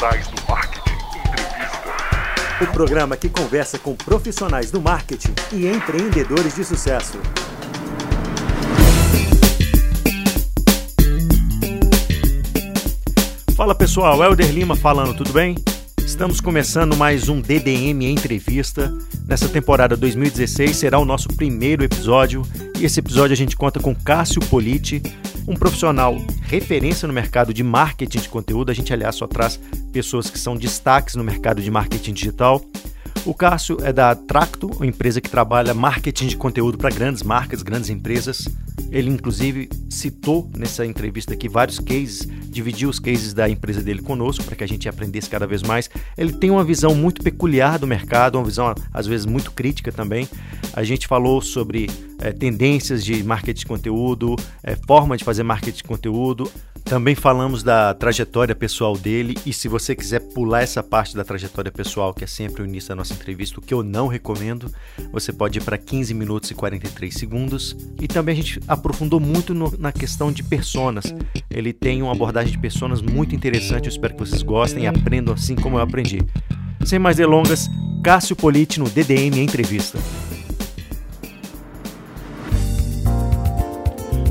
Digitais do Marketing Entrevista. O programa que conversa com profissionais do marketing e empreendedores de sucesso. Fala pessoal, Helder Lima falando, tudo bem? Estamos começando mais um DDM Entrevista. Nessa temporada 2016 será o nosso primeiro episódio e esse episódio a gente conta com Cássio Politi, um profissional referência no mercado de marketing de conteúdo. A gente, aliás, só traz pessoas que são destaques no mercado de marketing digital. O Cássio é da Tracto, uma empresa que trabalha marketing de conteúdo para grandes marcas, grandes empresas. Ele, inclusive, citou nessa entrevista aqui vários cases, dividiu os cases da empresa dele conosco para que a gente aprendesse cada vez mais. Ele tem uma visão muito peculiar do mercado, uma visão às vezes muito crítica também. A gente falou sobre é, tendências de marketing de conteúdo, é, forma de fazer marketing de conteúdo. Também falamos da trajetória pessoal dele e se você quiser pular essa parte da trajetória pessoal, que é sempre o início da nossa entrevista, o que eu não recomendo, você pode ir para 15 minutos e 43 segundos. E também a gente aprofundou muito no, na questão de personas. Ele tem uma abordagem de personas muito interessante, eu espero que vocês gostem e aprendam assim como eu aprendi. Sem mais delongas, Cássio Politi no DDM Entrevista.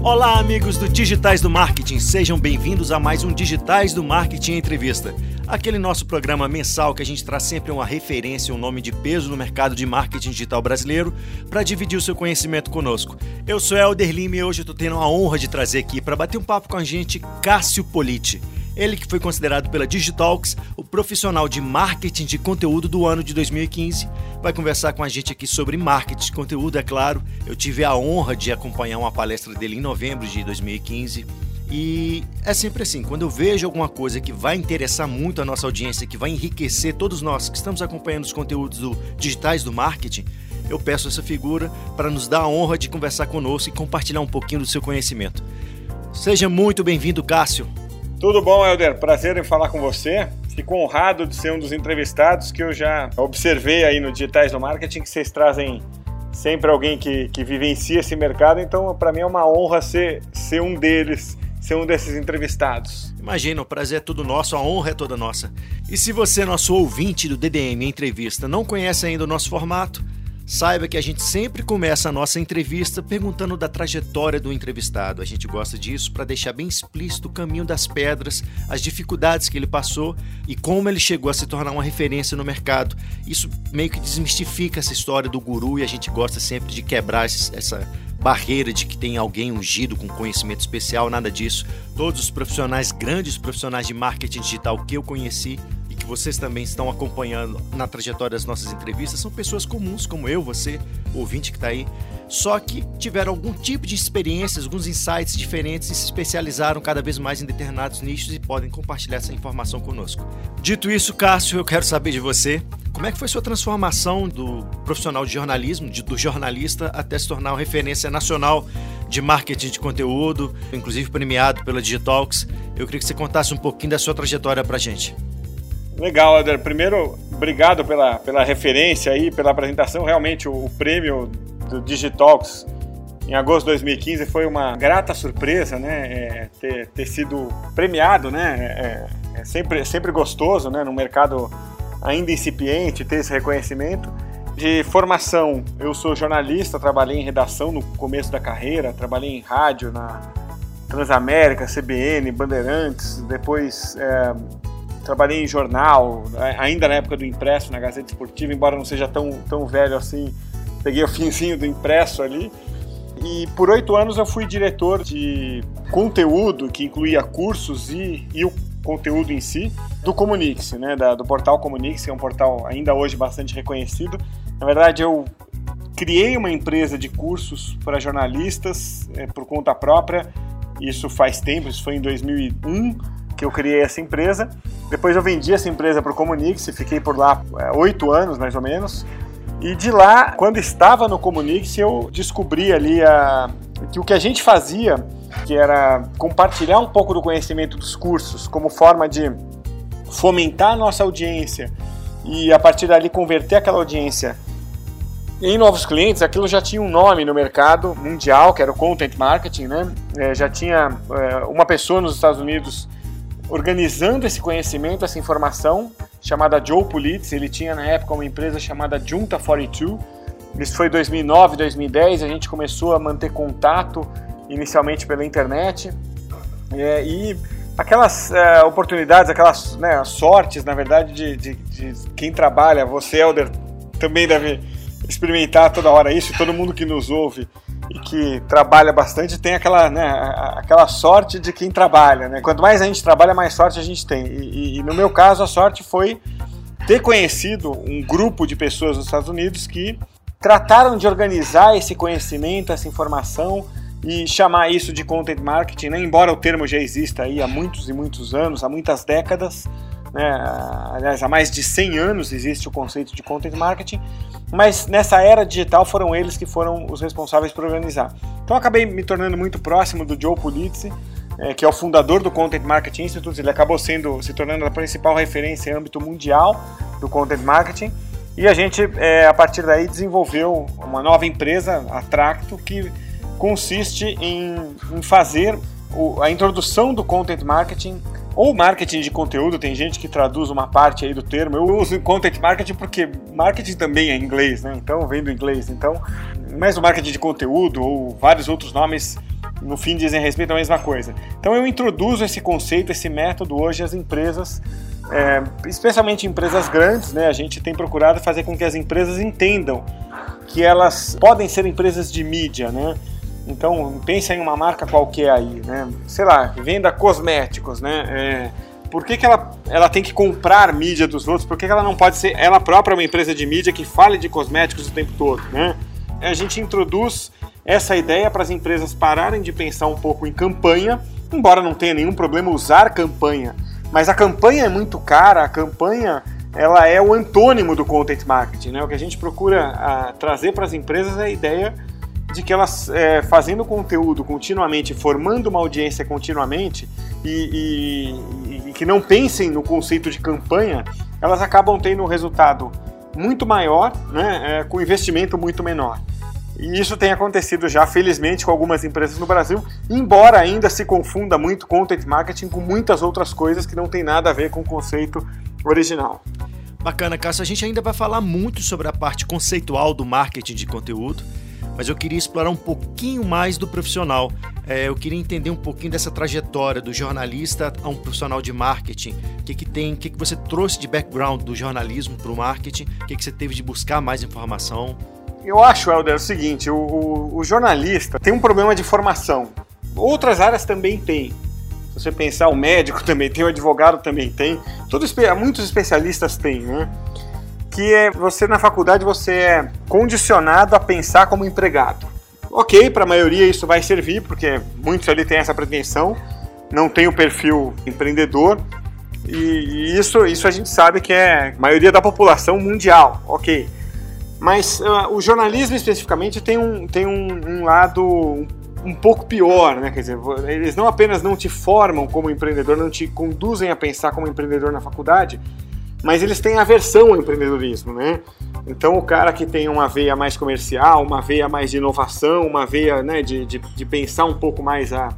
Olá, amigos do Digitais do Marketing, sejam bem-vindos a mais um Digitais do Marketing Entrevista. Aquele nosso programa mensal que a gente traz sempre uma referência, um nome de peso no mercado de marketing digital brasileiro para dividir o seu conhecimento conosco. Eu sou Helder Lima e hoje estou tendo a honra de trazer aqui para bater um papo com a gente Cássio Politi. Ele que foi considerado pela Digitalks o profissional de marketing de conteúdo do ano de 2015, vai conversar com a gente aqui sobre marketing de conteúdo, é claro. Eu tive a honra de acompanhar uma palestra dele em novembro de 2015. E é sempre assim, quando eu vejo alguma coisa que vai interessar muito a nossa audiência, que vai enriquecer todos nós que estamos acompanhando os conteúdos do, digitais do marketing, eu peço essa figura para nos dar a honra de conversar conosco e compartilhar um pouquinho do seu conhecimento. Seja muito bem-vindo, Cássio. Tudo bom, Helder? Prazer em falar com você. Fico honrado de ser um dos entrevistados que eu já observei aí no Digitais do Marketing, que vocês trazem sempre alguém que, que vivencia esse mercado, então para mim é uma honra ser, ser um deles, ser um desses entrevistados. Imagina, o prazer é todo nosso, a honra é toda nossa. E se você, nosso ouvinte do DDM Entrevista, não conhece ainda o nosso formato, Saiba que a gente sempre começa a nossa entrevista perguntando da trajetória do entrevistado. A gente gosta disso para deixar bem explícito o caminho das pedras, as dificuldades que ele passou e como ele chegou a se tornar uma referência no mercado. Isso meio que desmistifica essa história do guru e a gente gosta sempre de quebrar essa barreira de que tem alguém ungido com conhecimento especial, nada disso. Todos os profissionais, grandes profissionais de marketing digital que eu conheci vocês também estão acompanhando na trajetória das nossas entrevistas são pessoas comuns, como eu, você, ouvinte que está aí, só que tiveram algum tipo de experiências, alguns insights diferentes e se especializaram cada vez mais em determinados nichos e podem compartilhar essa informação conosco. Dito isso, Cássio, eu quero saber de você. Como é que foi sua transformação do profissional de jornalismo, de, do jornalista, até se tornar uma referência nacional de marketing de conteúdo, inclusive premiado pela Digitalks? Eu queria que você contasse um pouquinho da sua trajetória para gente. Legal, Eder. Primeiro, obrigado pela, pela referência aí, pela apresentação. Realmente, o, o prêmio do Digitalks em agosto de 2015 foi uma grata surpresa, né? É, ter, ter sido premiado, né? É, é sempre, sempre gostoso, né? No mercado ainda incipiente, ter esse reconhecimento. De formação, eu sou jornalista, trabalhei em redação no começo da carreira, trabalhei em rádio na Transamérica, CBN, Bandeirantes, depois é, trabalhei em jornal, né, ainda na época do impresso, na Gazeta Esportiva, embora não seja tão, tão velho assim, peguei o finzinho do impresso ali. E por oito anos eu fui diretor de conteúdo, que incluía cursos e, e o conteúdo em si, do Comunix, né, da, do portal Comunix, que é um portal ainda hoje bastante reconhecido. Na verdade, eu criei uma empresa de cursos para jornalistas é, por conta própria, isso faz tempo, isso foi em 2001 que eu criei essa empresa. Depois eu vendi essa empresa para o Comunix e fiquei por lá é, oito anos mais ou menos. E de lá, quando estava no Comunix, eu descobri ali a, que o que a gente fazia, que era compartilhar um pouco do conhecimento dos cursos como forma de fomentar a nossa audiência e a partir dali converter aquela audiência em novos clientes, aquilo já tinha um nome no mercado mundial, que era o Content Marketing, né? É, já tinha é, uma pessoa nos Estados Unidos organizando esse conhecimento, essa informação, chamada Joe Pulitz. Ele tinha na época uma empresa chamada Junta 42. Isso foi 2009, 2010. A gente começou a manter contato inicialmente pela internet. É, e aquelas é, oportunidades, aquelas né, sortes, na verdade, de, de, de, quem trabalha, você, Helder, também deve experimentar toda hora isso, todo mundo que nos ouve e que trabalha bastante tem aquela, né, aquela sorte de quem trabalha. Né? Quanto mais a gente trabalha, mais sorte a gente tem. E, e, e no meu caso, a sorte foi ter conhecido um grupo de pessoas nos Estados Unidos que trataram de organizar esse conhecimento, essa informação e chamar isso de content marketing, né? embora o termo já exista aí há muitos e muitos anos, há muitas décadas, né? aliás, há mais de 100 anos existe o conceito de content marketing, mas nessa era digital foram eles que foram os responsáveis por organizar. Então acabei me tornando muito próximo do Joe Pulizzi, é, que é o fundador do Content Marketing Institute, ele acabou sendo se tornando a principal referência em âmbito mundial do content marketing. E a gente, é, a partir daí, desenvolveu uma nova empresa, a Tracto, que consiste em, em fazer o, a introdução do content marketing ou marketing de conteúdo, tem gente que traduz uma parte aí do termo. Eu uso content marketing porque marketing também é inglês, né? Então, vem do inglês. Então, mas o marketing de conteúdo ou vários outros nomes no fim dizem respeito à mesma coisa. Então eu introduzo esse conceito, esse método hoje às empresas, é, especialmente empresas grandes, né? A gente tem procurado fazer com que as empresas entendam que elas podem ser empresas de mídia, né? Então, pensa em uma marca qualquer aí, né? Sei lá, venda cosméticos, né? É, por que, que ela, ela tem que comprar mídia dos outros? Por que, que ela não pode ser ela própria uma empresa de mídia que fale de cosméticos o tempo todo, né? A gente introduz essa ideia para as empresas pararem de pensar um pouco em campanha, embora não tenha nenhum problema usar campanha, mas a campanha é muito cara, a campanha ela é o antônimo do content marketing, né? O que a gente procura a, trazer para as empresas é a ideia de que elas é, fazendo conteúdo continuamente, formando uma audiência continuamente e, e, e, que não pensem no conceito de campanha, elas acabam tendo um resultado muito maior, né, é, com investimento muito menor. E isso tem acontecido já, felizmente, com algumas empresas no Brasil, embora ainda se confunda muito content marketing com muitas outras coisas que não tem nada a ver com o conceito original. Bacana, Cássio. A gente ainda vai falar muito sobre a parte conceitual do marketing de conteúdo mas eu queria explorar um pouquinho mais do profissional. É, eu queria entender um pouquinho dessa trajetória do jornalista a um profissional de marketing. O que, que tem, o que, que você trouxe de background do jornalismo para o marketing, o que, que você teve de buscar mais informação. Eu acho, Helder, o seguinte: o, o, o jornalista tem um problema de formação. Outras áreas também têm. Se você pensar, o médico também tem, o advogado também tem, todos, muitos especialistas têm, né? Que é você na faculdade você é condicionado a pensar como empregado. Ok, para a maioria isso vai servir, porque muitos ali têm essa pretensão, não tem o perfil empreendedor, e, isso, isso a gente sabe que é a maioria da população mundial, ok. Mas uh, o jornalismo especificamente tem um, tem um, um lado um, um, pouco pior, né? Quer dizer, eles não apenas não te formam como empreendedor, não te conduzem a pensar como empreendedor na faculdade, mas eles têm aversão ao empreendedorismo, né? Então o cara que tem uma veia mais comercial, uma veia mais de inovação, uma veia né, de, de, de pensar um pouco mais a,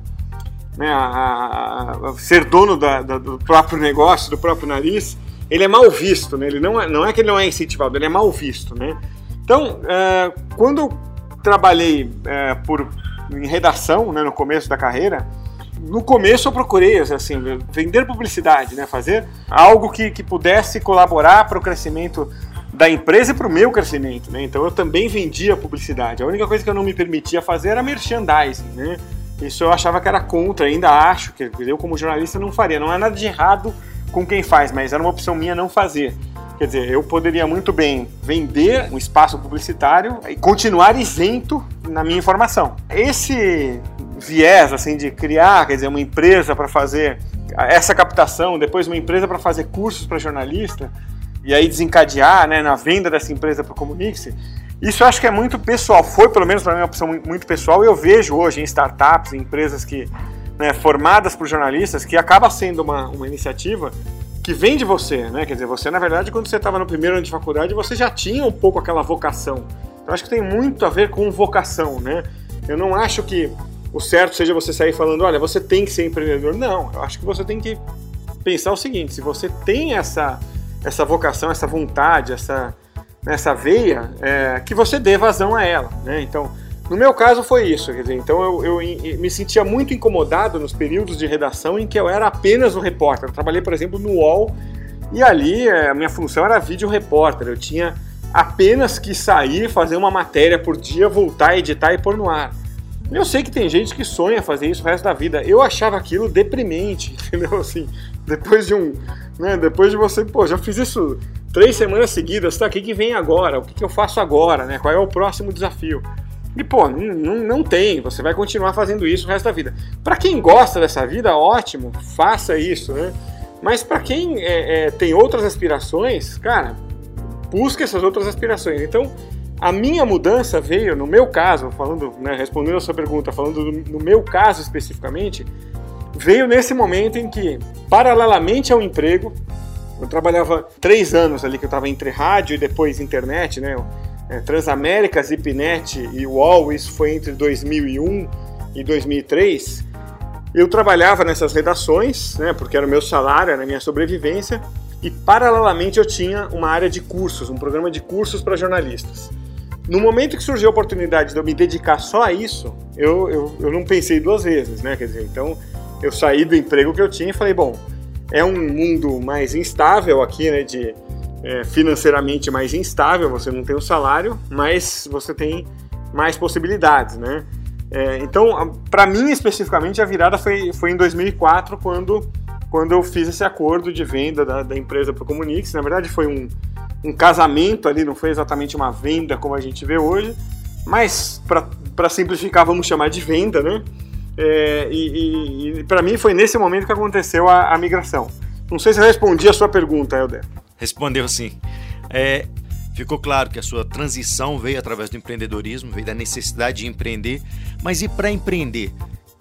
né, a, a ser dono da, da, do próprio negócio, do próprio nariz, ele é mal visto, né? Ele não é, não é que ele não é incentivado, ele é mal visto, né? Então, é, quando trabalhei é, por, em redação, né, no começo da carreira, no começo eu procurei assim, vender publicidade, né? fazer algo que, que pudesse colaborar para o crescimento da empresa e para o meu crescimento. Né? Então eu também vendia publicidade. A única coisa que eu não me permitia fazer era merchandising. Né? Isso eu achava que era contra, ainda acho que eu como jornalista não faria. Não há nada de errado com quem faz, mas era uma opção minha não fazer. Quer dizer, eu poderia muito bem vender um espaço publicitário e continuar isento na minha informação. Esse viés assim de criar, quer dizer, uma empresa para fazer essa captação, depois uma empresa para fazer cursos para jornalista e aí desencadear, né, na venda dessa empresa para o Comunique-se. Isso eu acho que é muito pessoal, foi pelo menos para mim uma opção muito pessoal eu vejo hoje em startups, em empresas que né, formadas por jornalistas, que acaba sendo uma, uma iniciativa que vem de você, né? Quer dizer, você na verdade quando você estava no primeiro ano de faculdade você já tinha um pouco aquela vocação. Então acho que tem muito a ver com vocação, né? Eu não acho que o certo seja você sair falando, olha, você tem que ser empreendedor. Não, eu acho que você tem que pensar o seguinte: se você tem essa, essa vocação, essa vontade, essa, essa veia, é, que você dê vazão a ela. Né? Então, no meu caso foi isso. Quer dizer, então eu, eu, me sentia muito incomodado nos períodos de redação em que eu era apenas um repórter. Eu trabalhei, por exemplo, no UOL e ali é, a minha função era vídeo repórter. Eu tinha apenas que sair, fazer uma matéria por dia, voltar, editar e pôr no ar. Eu sei que tem gente que sonha fazer isso o resto da vida. Eu achava aquilo deprimente, entendeu? Assim, depois de um. Né, depois de você, pô, já fiz isso três semanas seguidas, tá? O que, que vem agora? O que, que eu faço agora, né? Qual é o próximo desafio? E, pô, não, não tem, você vai continuar fazendo isso o resto da vida. Para quem gosta dessa vida, ótimo, faça isso, né? Mas para quem é, é, tem outras aspirações, cara, busque essas outras aspirações. Então, a minha mudança veio, no meu caso, falando, né, respondendo a sua pergunta, falando do, no meu caso especificamente, veio nesse momento em que, paralelamente ao emprego, eu trabalhava três anos ali que eu estava entre rádio e depois internet, né? É, Transamérica, Zipnet e UOL, isso foi entre 2001 e 2003. Eu trabalhava nessas redações, né, porque era o meu salário, era a minha sobrevivência, e paralelamente eu tinha uma área de cursos, um programa de cursos para jornalistas. No momento que surgiu a oportunidade de eu me dedicar só a isso, eu, eu, eu não pensei duas vezes, né? Quer dizer, então eu saí do emprego que eu tinha e falei, bom, é um mundo mais instável aqui, né? De é, financeiramente mais instável, você não tem o um salário, mas você tem mais possibilidades, né? É, então, para mim especificamente, a virada foi, foi em 2004, quando, quando eu fiz esse acordo de venda da, da empresa para o Comunix. Na verdade, foi um, um casamento ali, não foi exatamente uma venda como a gente vê hoje, mas para simplificar, vamos chamar de venda, né? É, e, e, e para mim foi nesse momento que aconteceu a, a, migração. Não sei se eu respondi a sua pergunta, Helder. Respondeu sim. É, ficou claro que a sua transição veio através do empreendedorismo, veio da necessidade de empreender, mas e para empreender?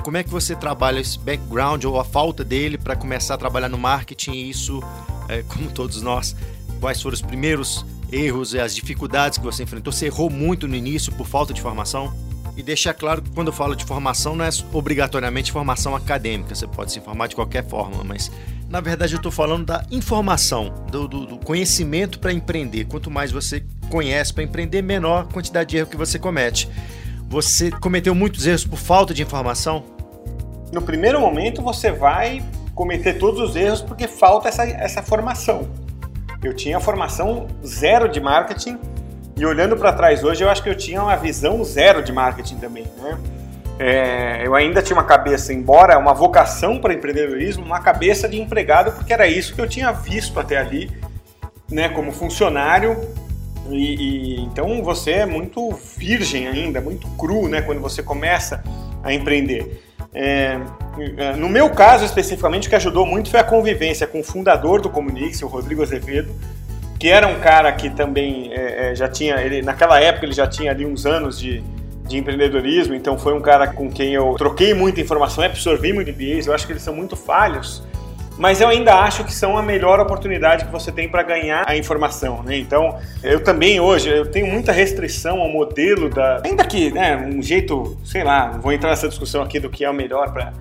Como é que você trabalha esse background ou a falta dele para começar a trabalhar no marketing? E isso, é, como todos nós, quais foram os primeiros erros e as dificuldades que você enfrentou? Você errou muito no início por falta de formação? E deixar claro que quando eu falo de formação não é obrigatoriamente formação acadêmica, você pode se informar de qualquer forma, mas na verdade eu estou falando da informação, do, do, do conhecimento para empreender. Quanto mais você conhece para empreender, menor a quantidade de erro que você comete. Você cometeu muitos erros por falta de informação? No primeiro momento você vai cometer todos os erros porque falta essa, essa formação. Eu tinha formação zero de marketing e olhando para trás hoje, eu acho que eu tinha uma visão zero de marketing também, né? É, eu ainda tinha uma cabeça, embora uma vocação para empreendedorismo, uma cabeça de empregado, porque era isso que eu tinha visto até ali, né, como funcionário. E, e, então você é muito virgem ainda, muito cru, né, quando você começa a empreender. É, é, no meu caso, especificamente, o que ajudou muito foi a convivência com o fundador do Comunix, o Rodrigo Azevedo, que era um cara que também é, é, já tinha, ele, naquela época ele já tinha ali uns anos de, de empreendedorismo, então foi um cara com quem eu troquei muita informação, absorvi muito MBAs, eu acho que eles são muito falhos, mas eu ainda acho que são a melhor oportunidade que você tem para ganhar a informação, né? Então, eu também hoje eu tenho muita restrição ao modelo da, ainda que, né, um jeito, sei lá, vou entrar nessa discussão aqui do que é o melhor para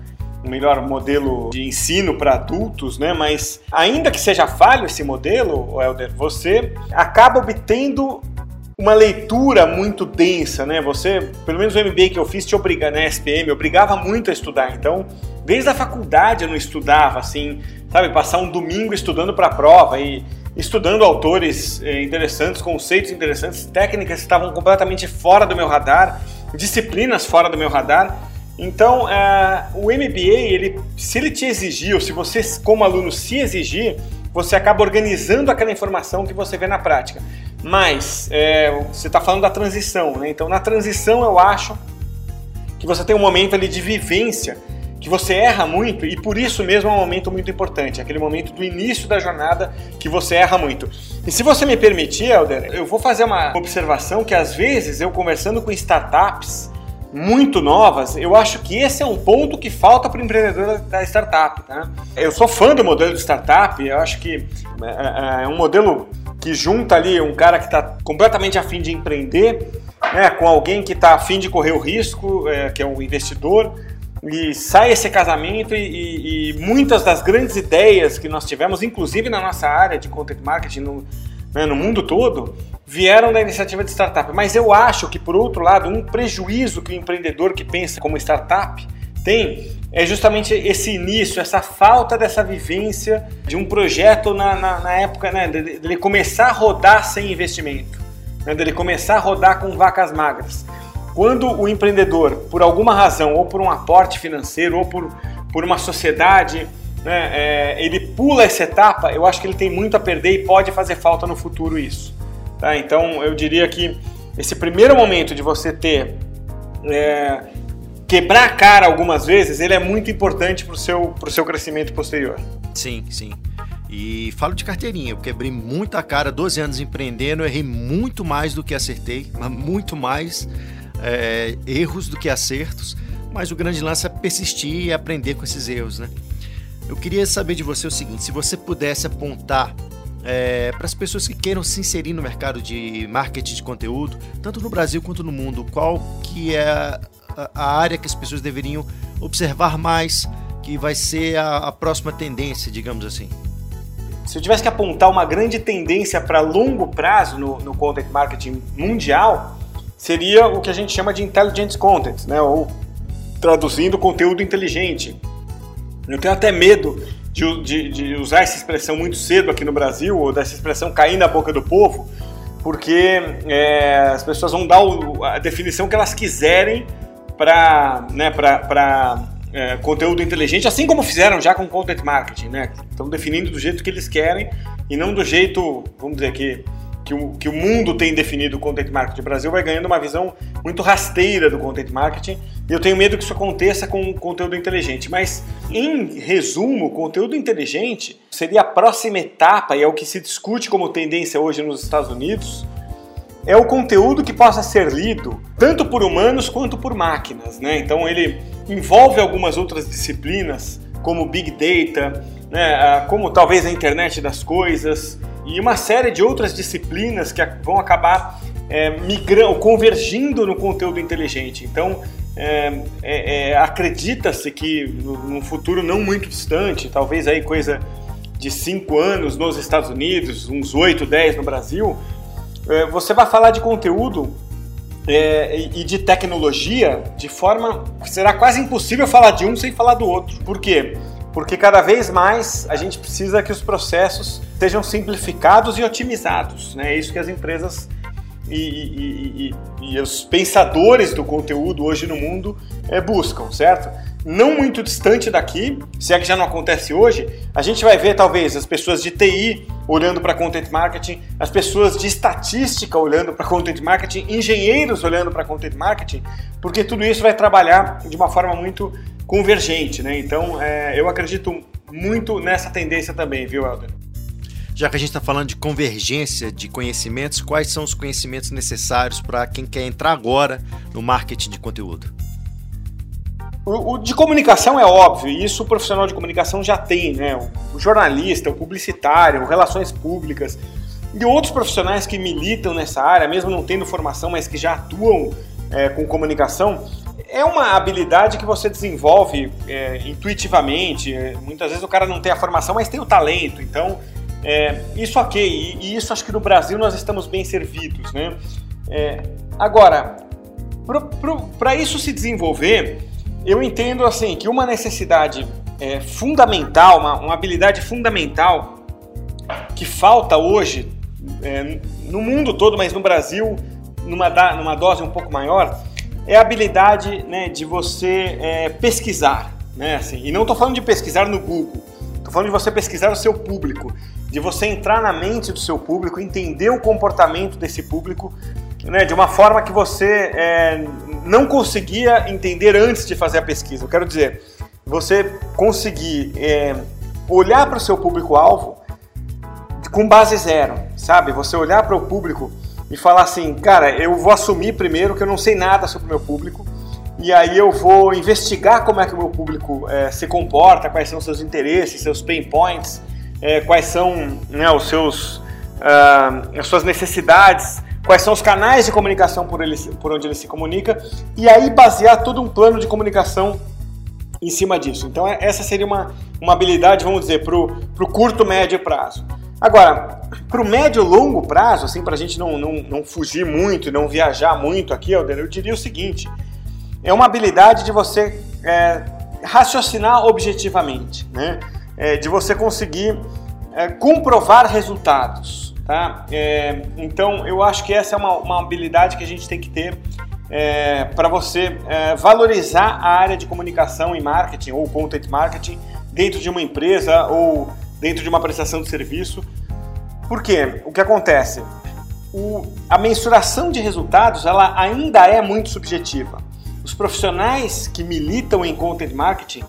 o melhor modelo de ensino para adultos, né? Mas ainda que seja falho esse modelo, Helder, você acaba obtendo uma leitura muito densa, né? Você, pelo menos o MBA que eu fiz, te obriga, né, SPM, obrigava muito a estudar. Então, Desde a faculdade eu não estudava, assim, sabe, passar um domingo estudando para a prova e estudando autores eh, interessantes, conceitos interessantes, técnicas que estavam completamente fora do meu radar, disciplinas fora do meu radar. Então, uh, o MBA, ele, se ele te exigir, ou se você, como aluno, se exigir, você acaba organizando aquela informação que você vê na prática. Mas, é, você está falando da transição, né? Então, na transição, eu acho que você tem um momento ali de vivência que você erra muito e por isso mesmo é um momento muito importante, aquele momento do início da jornada que você erra muito. E se você me permitir, Helder, eu vou fazer uma observação que às vezes eu conversando com startups muito novas, eu acho que esse é um ponto que falta para o empreendedor da startup. Tá? Eu sou fã do modelo de startup, eu acho que é, é, é um modelo que junta ali um cara que está completamente afim de empreender, né, com alguém que está afim de correr o risco, é, que é um investidor, e sai esse casamento e, e, e, muitas das grandes ideias que nós tivemos, inclusive na nossa área de content marketing no, né, no mundo todo, vieram da iniciativa de startup. Mas eu acho que, por outro lado, um prejuízo que o empreendedor que pensa como startup tem é justamente esse início, essa falta dessa vivência de um projeto na, na, na época né, dele, dele começar a rodar sem investimento, né, dele começar a rodar com vacas magras. Quando o empreendedor, por alguma razão, ou por um aporte financeiro, ou por, por uma sociedade, né, é, ele pula essa etapa, eu acho que ele tem muito a perder e pode fazer falta no futuro isso. Tá? Então eu diria que esse primeiro momento de você ter é, quebrar a cara algumas vezes, ele é muito importante para o seu, seu crescimento posterior. Sim, sim. E falo de carteirinha, eu quebrei muita cara, 12 anos empreendendo, errei muito mais do que acertei, mas muito mais é, erros do que acertos, mas o grande lance é persistir e aprender com esses erros, né? Eu queria saber de você o seguinte, se você pudesse apontar é, para as pessoas que queiram se inserir no mercado de marketing de conteúdo, tanto no Brasil quanto no mundo, qual que é a, área que as pessoas deveriam observar mais, que vai ser a, a próxima tendência, digamos assim? Se eu tivesse que apontar uma grande tendência para longo prazo no, no content marketing mundial, seria o que a gente chama de intelligent content, né? ou traduzindo conteúdo inteligente. Eu tenho até medo de, de, de, usar essa expressão muito cedo aqui no Brasil, ou dessa expressão cair na boca do povo, porque é, as pessoas vão dar o, a definição que elas quiserem para né, é, conteúdo inteligente, assim como fizeram já com content marketing. Né? Estão definindo do jeito que eles querem e não do jeito, vamos dizer que que o, que o mundo tem definido o content marketing. O Brasil vai ganhando uma visão muito rasteira do content marketing e eu tenho medo que isso aconteça com conteúdo inteligente. Mas, em resumo, conteúdo inteligente seria a próxima etapa e é o que se discute como tendência hoje nos Estados Unidos. É o conteúdo que possa ser lido tanto por humanos quanto por máquinas. Né? Então, ele envolve algumas outras disciplinas, como Big Data, né? como talvez a internet das coisas, e uma série de outras disciplinas que vão acabar é, migrando, convergindo no conteúdo inteligente. Então, é, é, é acredita-se que num futuro não muito distante, talvez aí coisa de 5 anos nos Estados Unidos, uns 8, 10 no Brasil, é, você vai falar de conteúdo é, e de tecnologia de forma que será quase impossível falar de um sem falar do outro. Por quê? Porque cada vez mais a gente precisa que os processos sejam simplificados e otimizados. Né? É isso que as empresas e, e, e, e os pensadores do conteúdo hoje no mundo é, buscam, certo? Não muito distante daqui, se é que já não acontece hoje, a gente vai ver talvez as pessoas de TI olhando para content marketing, as pessoas de estatística olhando para content marketing, engenheiros olhando para content marketing, porque tudo isso vai trabalhar de uma forma muito convergente, né? Então, é, eu acredito muito nessa tendência também, viu, Helder? Já que a gente está falando de convergência de conhecimentos, quais são os conhecimentos necessários para quem quer entrar agora no marketing de conteúdo? O, o, de comunicação é óbvio, isso o profissional de comunicação já tem, né? O, o jornalista, o publicitário, relações públicas e outros profissionais que militam nessa área, mesmo não tendo formação, mas que já atuam é, com comunicação, é uma habilidade que você desenvolve é, intuitivamente. Muitas vezes o cara não tem a formação, mas tem o talento. Então, é, isso ok. E, e, isso acho que no Brasil nós estamos bem servidos. Né? É, agora, para isso se desenvolver, eu entendo assim que uma necessidade é, fundamental, uma, uma, habilidade fundamental que falta hoje é, no mundo todo, mas no Brasil numa, numa dose um pouco maior, é a habilidade né, de você é, pesquisar. Né, assim, e não estou falando de pesquisar no Google, estou falando de você pesquisar o seu público, de você entrar na mente do seu público, entender o comportamento desse público né, de uma forma que você é, não conseguia entender antes de fazer a pesquisa. Eu quero dizer, você conseguir é, olhar para o seu público-alvo com base zero, sabe? Você olhar para o público e falar assim, cara, eu vou assumir primeiro que eu não sei nada sobre o meu público e aí eu vou investigar como é que o meu público é, se comporta, quais são os seus interesses, seus pain points, é, quais são né, os seus, uh, as suas necessidades, quais são os canais de comunicação por, ele, por onde ele se comunica e aí basear todo um plano de comunicação em cima disso. Então, é, essa seria uma, uma habilidade, vamos dizer, para o curto, médio prazo. Agora, para o médio e longo prazo, assim, para a gente não, não, não fugir muito e não viajar muito aqui, Alder, eu diria o seguinte: é uma habilidade de você é, raciocinar objetivamente, né? É, de você conseguir é, comprovar resultados. Tá? É, então, eu acho que essa é uma, uma habilidade que a gente tem que ter é, para você é, valorizar a área de comunicação e marketing ou content marketing dentro de uma empresa ou dentro de uma prestação de serviço. Por quê? O que acontece? O, a mensuração de resultados ela ainda é muito subjetiva. Os profissionais que militam em content marketing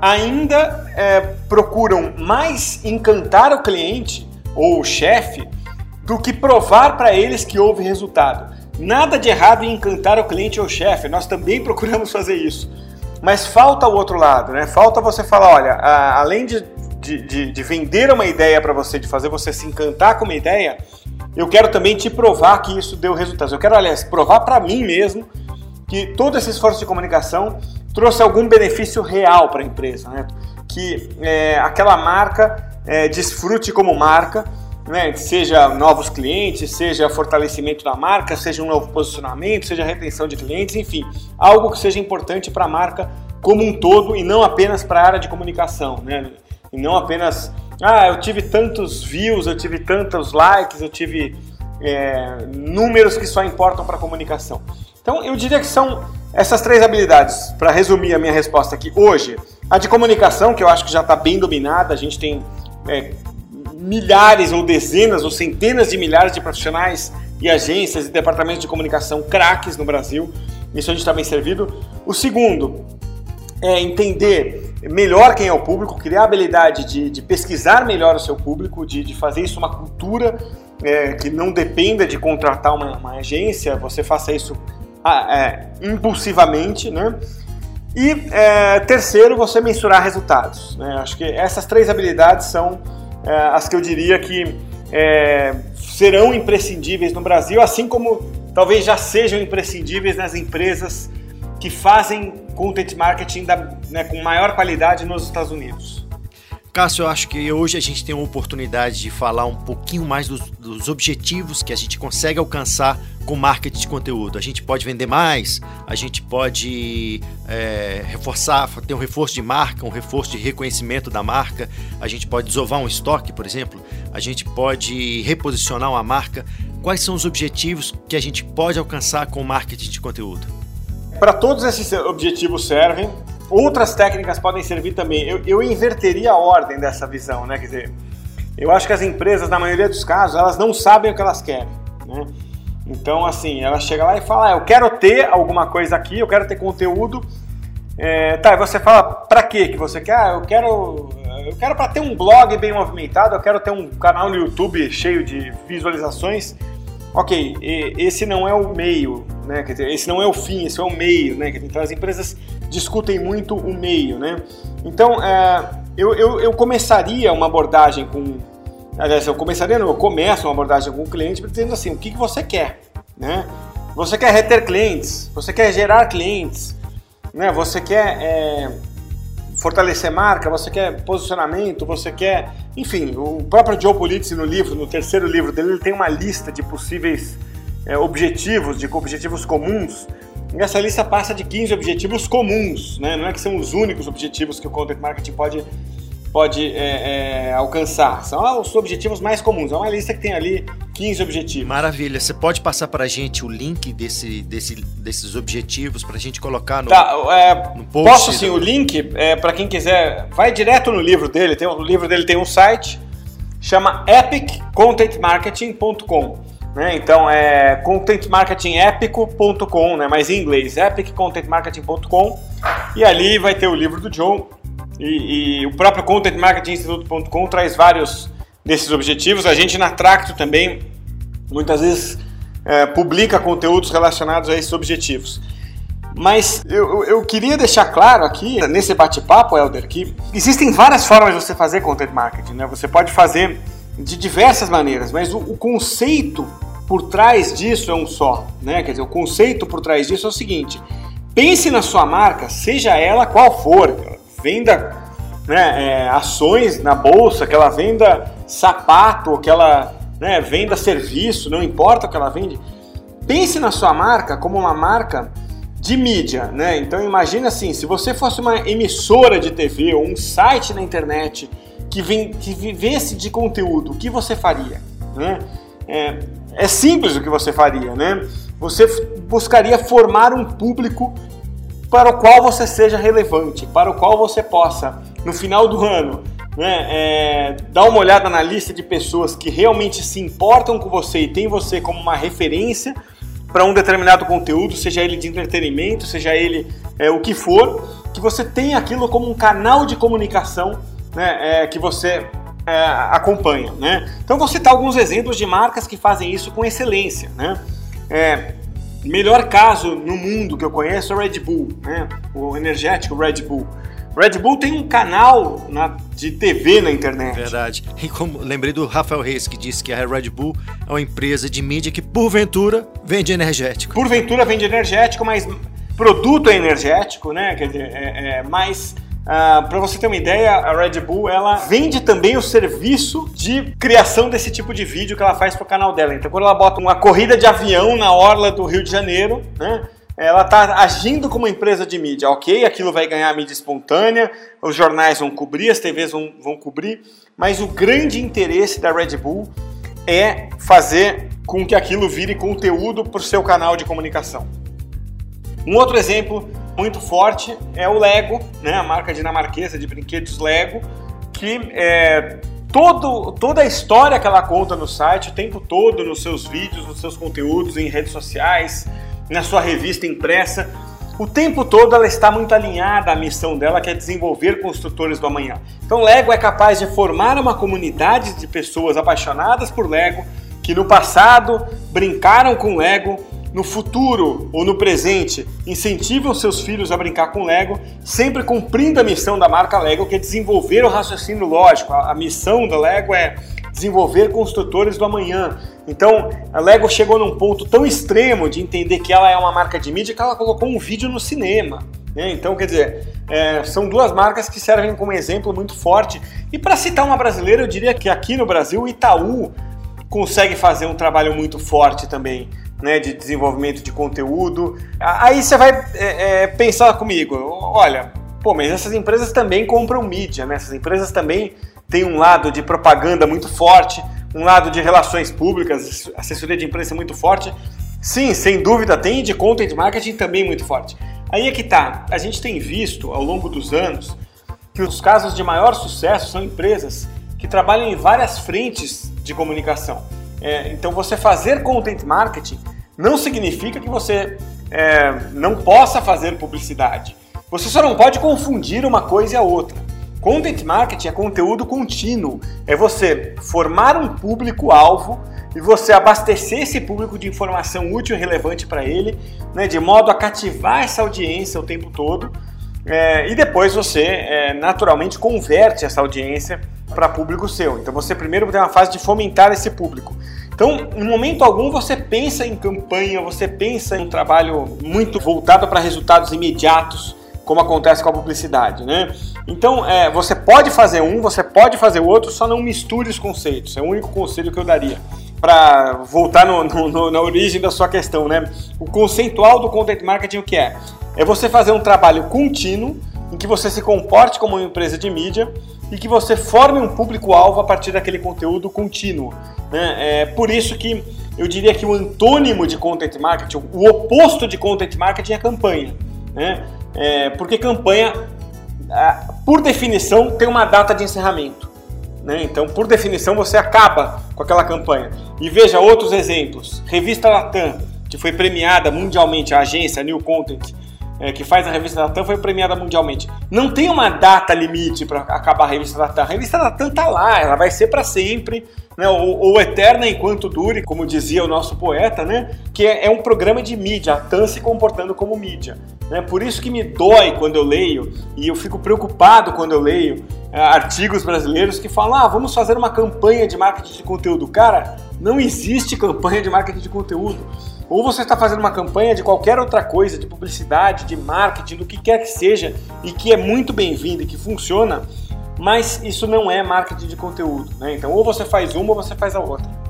ainda é, procuram mais encantar o cliente ou o chefe do que provar para eles que houve resultado. Nada de errado em encantar o cliente ou o chefe, nós também procuramos fazer isso. Mas falta o outro lado, né? Falta você falar, olha, a, além de, de, de, vender uma ideia para você, de fazer você se encantar com uma ideia, eu quero também te provar que isso deu resultados. Eu quero, aliás, provar para mim mesmo que todo esse esforço de comunicação trouxe algum benefício real para a empresa, né? Que é, aquela marca é, desfrute como marca né? seja novos clientes, seja fortalecimento da marca, seja um novo posicionamento, seja retenção de clientes, enfim, algo que seja importante para a marca como um todo e não apenas para a área de comunicação, né? E não apenas, ah, eu tive tantos views, eu tive tantos likes, eu tive é, números que só importam para a comunicação. Então, eu diria que são essas três habilidades, para resumir a minha resposta aqui hoje. A de comunicação, que eu acho que já está bem dominada, a gente tem é, milhares ou dezenas ou centenas de milhares de profissionais e agências e departamentos de comunicação craques no Brasil. Isso a gente está bem servido. O segundo é entender melhor quem é o público, criar a habilidade de, de pesquisar melhor o seu público, de, de fazer isso uma cultura é, que não dependa de contratar uma, uma agência, você faça isso ah, é, impulsivamente, né? E é, terceiro, você mensurar resultados. Né? Acho que essas três habilidades são é, as que eu diria que é, serão imprescindíveis no Brasil, assim como talvez já sejam imprescindíveis nas empresas que fazem content marketing da, né, com maior qualidade nos Estados Unidos. Cássio, eu acho que hoje a gente tem a oportunidade de falar um pouquinho mais dos, dos, objetivos que a gente consegue alcançar com marketing de conteúdo. A gente pode vender mais, a gente pode é, reforçar, ter um reforço de marca, um reforço de reconhecimento da marca, a gente pode desovar um estoque, por exemplo, a gente pode reposicionar uma marca. Quais são os objetivos que a gente pode alcançar com marketing de conteúdo? Para todos esses objetivos servem Outras técnicas podem servir também. Eu, eu inverteria a ordem dessa visão, né? Quer dizer, eu acho que as empresas, na maioria dos casos, elas não sabem o que elas querem, né? Então, assim, ela chega lá e fala, ah, eu quero ter alguma coisa aqui, eu quero ter conteúdo. É, tá, e você fala, pra quê que você quer? Ah, eu quero, eu quero para ter um blog bem movimentado, eu quero ter um canal no YouTube cheio de visualizações. Ok, esse não é o meio, né? Quer dizer, esse não é o fim, esse é o meio, né? Então as empresas discutem muito o meio, né? Então, é, eu, eu, eu, começaria uma abordagem com... Aliás, eu começaria, não, eu começo uma abordagem com o cliente dizendo assim, o que, que você quer, né? Você quer reter clientes, você quer gerar clientes, né? Você quer é, fortalecer marca, você quer posicionamento, você quer... Enfim, o próprio Joe Pulitzer no livro, no terceiro livro dele, ele tem uma lista de possíveis é, objetivos, de objetivos comuns essa lista passa de 15 objetivos comuns, né? não é que são os únicos objetivos que o content marketing pode, pode é, é, alcançar, são os objetivos mais comuns. É uma lista que tem ali 15 objetivos. Maravilha, você pode passar para a gente o link desse, desse, desses objetivos para a gente colocar no, tá, é, no post? Posso sim, o link, é, para quem quiser, vai direto no livro dele, tem, o livro dele tem um site, chama epiccontentmarketing.com. Né? Então é contentmarketingepico.com, né? mas em inglês, epiccontentmarketing.com. E ali vai ter o livro do John e, e o próprio contentmarketinginstituto.com traz vários desses objetivos. A gente na Tracto também muitas vezes é, publica conteúdos relacionados a esses objetivos. Mas eu, eu queria deixar claro aqui, nesse bate-papo, Helder, que existem várias formas de você fazer content marketing. Né? Você pode fazer de diversas maneiras, mas o, o conceito por trás disso é um só, né? Quer dizer, o conceito por trás disso é o seguinte: pense na sua marca, seja ela qual for, venda né, é, ações na bolsa, que ela venda sapato, que ela né, venda serviço, não importa o que ela vende. Pense na sua marca como uma marca de mídia, né? Então imagine assim, se você fosse uma emissora de TV ou um site na internet que, vem, que vivesse de conteúdo, o que você faria? Né? É, é simples o que você faria, né? Você buscaria formar um público para o qual você seja relevante, para o qual você possa, no final do ano, né, é, dar uma olhada na lista de pessoas que realmente se importam com você e tem você como uma referência para um determinado conteúdo, seja ele de entretenimento, seja ele é, o que for, que você tenha aquilo como um canal de comunicação né, é, que você é, acompanha. Né? Então vou citar alguns exemplos de marcas que fazem isso com excelência. Né? Melhor caso no mundo que eu conheço é o Red Bull, né? o energético Red Bull. Red Bull tem um canal na, de TV na internet. Verdade. E como lembrei do Rafael Reis que disse que a Red Bull é uma empresa de mídia que porventura vende energético. Porventura vende energético, mas produto é energético, né? Quer dizer, é, é mais Uh, ah, para você ter uma ideia, a Red Bull ela vende também o serviço de criação desse tipo de vídeo que ela faz para o canal dela. Então, quando ela bota uma corrida de avião na orla do Rio de Janeiro, né, ela está agindo como uma empresa de mídia, ok? Aquilo vai ganhar mídia espontânea, os jornais vão cobrir, as TVs vão, vão cobrir, mas o grande interesse da Red Bull é fazer com que aquilo vire conteúdo para o seu canal de comunicação. Um outro exemplo muito forte é o Lego, né, a marca dinamarquesa de brinquedos Lego, que é, todo, toda a história que ela conta no site, o tempo todo, nos seus vídeos, nos seus conteúdos, em redes sociais, na sua revista impressa, o tempo todo ela está muito alinhada à missão dela, que é desenvolver construtores do amanhã. Então, Lego é capaz de formar uma comunidade de pessoas apaixonadas por Lego, que no passado brincaram com Lego, no futuro ou no presente incentivam seus filhos a brincar com Lego, sempre cumprindo a missão da marca Lego, que é desenvolver o raciocínio lógico. A, missão da Lego é desenvolver construtores do amanhã. Então, a Lego chegou num ponto tão extremo de entender que ela é uma marca de mídia que ela colocou um vídeo no cinema. Né? Então, quer dizer, é, são duas marcas que servem como exemplo muito forte. E para citar uma brasileira, eu diria que aqui no Brasil, o Itaú consegue fazer um trabalho muito forte também né, de desenvolvimento de conteúdo. Aí você vai é, é, pensar comigo, olha, pô, mas essas empresas também compram mídia, né? Essas empresas também têm um lado de propaganda muito forte, um lado de relações públicas, assessoria de imprensa muito forte. Sim, sem dúvida tem, de content marketing também muito forte. Aí é que tá, a gente tem visto ao longo dos anos que os casos de maior sucesso são empresas que trabalham em várias frentes de comunicação. É, então, você fazer content marketing não significa que você é, não possa fazer publicidade. Você só não pode confundir uma coisa e a outra. Content marketing é conteúdo contínuo. É você formar um público-alvo e você abastecer esse público de informação útil e relevante para ele, né, de modo a cativar essa audiência o tempo todo. É, e depois você é, naturalmente converte essa audiência para público seu. Então você primeiro tem uma fase de fomentar esse público. Então, em momento algum você pensa em campanha, você pensa em um trabalho muito voltado para resultados imediatos, como acontece com a publicidade, né? Então, é, você pode fazer um, você pode fazer o outro, só não misture os conceitos. É o único conselho que eu daria. Para voltar no, no, na origem da sua questão, né? O conceitual do content marketing o que é? É você fazer um trabalho contínuo em que você se comporte como uma empresa de mídia e que você forme um público-alvo a partir daquele conteúdo contínuo. Né? É por isso que eu diria que o antônimo de content marketing, o oposto de content marketing é campanha. Né? É, porque campanha, por definição, tem uma data de encerramento. Né? Então, por definição, você acaba com aquela campanha. E veja outros exemplos. Revista Latam, que foi premiada mundialmente, a agência New Content, é, que faz a revista da TAM foi premiada mundialmente. Não tem uma data limite para acabar a revista da TAM. A revista da TAM tá lá, ela vai ser para sempre, né? Ou, ou, eterna enquanto dure, como dizia o nosso poeta, né? Que é, é um programa de mídia, a TAM se comportando como mídia. Né? Por isso que me dói quando eu leio e eu fico preocupado quando eu leio é, artigos brasileiros que falam: ah, vamos fazer uma campanha de marketing de conteúdo. Cara, não existe campanha de marketing de conteúdo. ou você está fazendo uma campanha de qualquer outra coisa, de publicidade, de marketing, do que quer que seja, e que é muito bem-vindo e que funciona, mas isso não é marketing de conteúdo. Né? Então, ou você faz uma ou você faz a outra.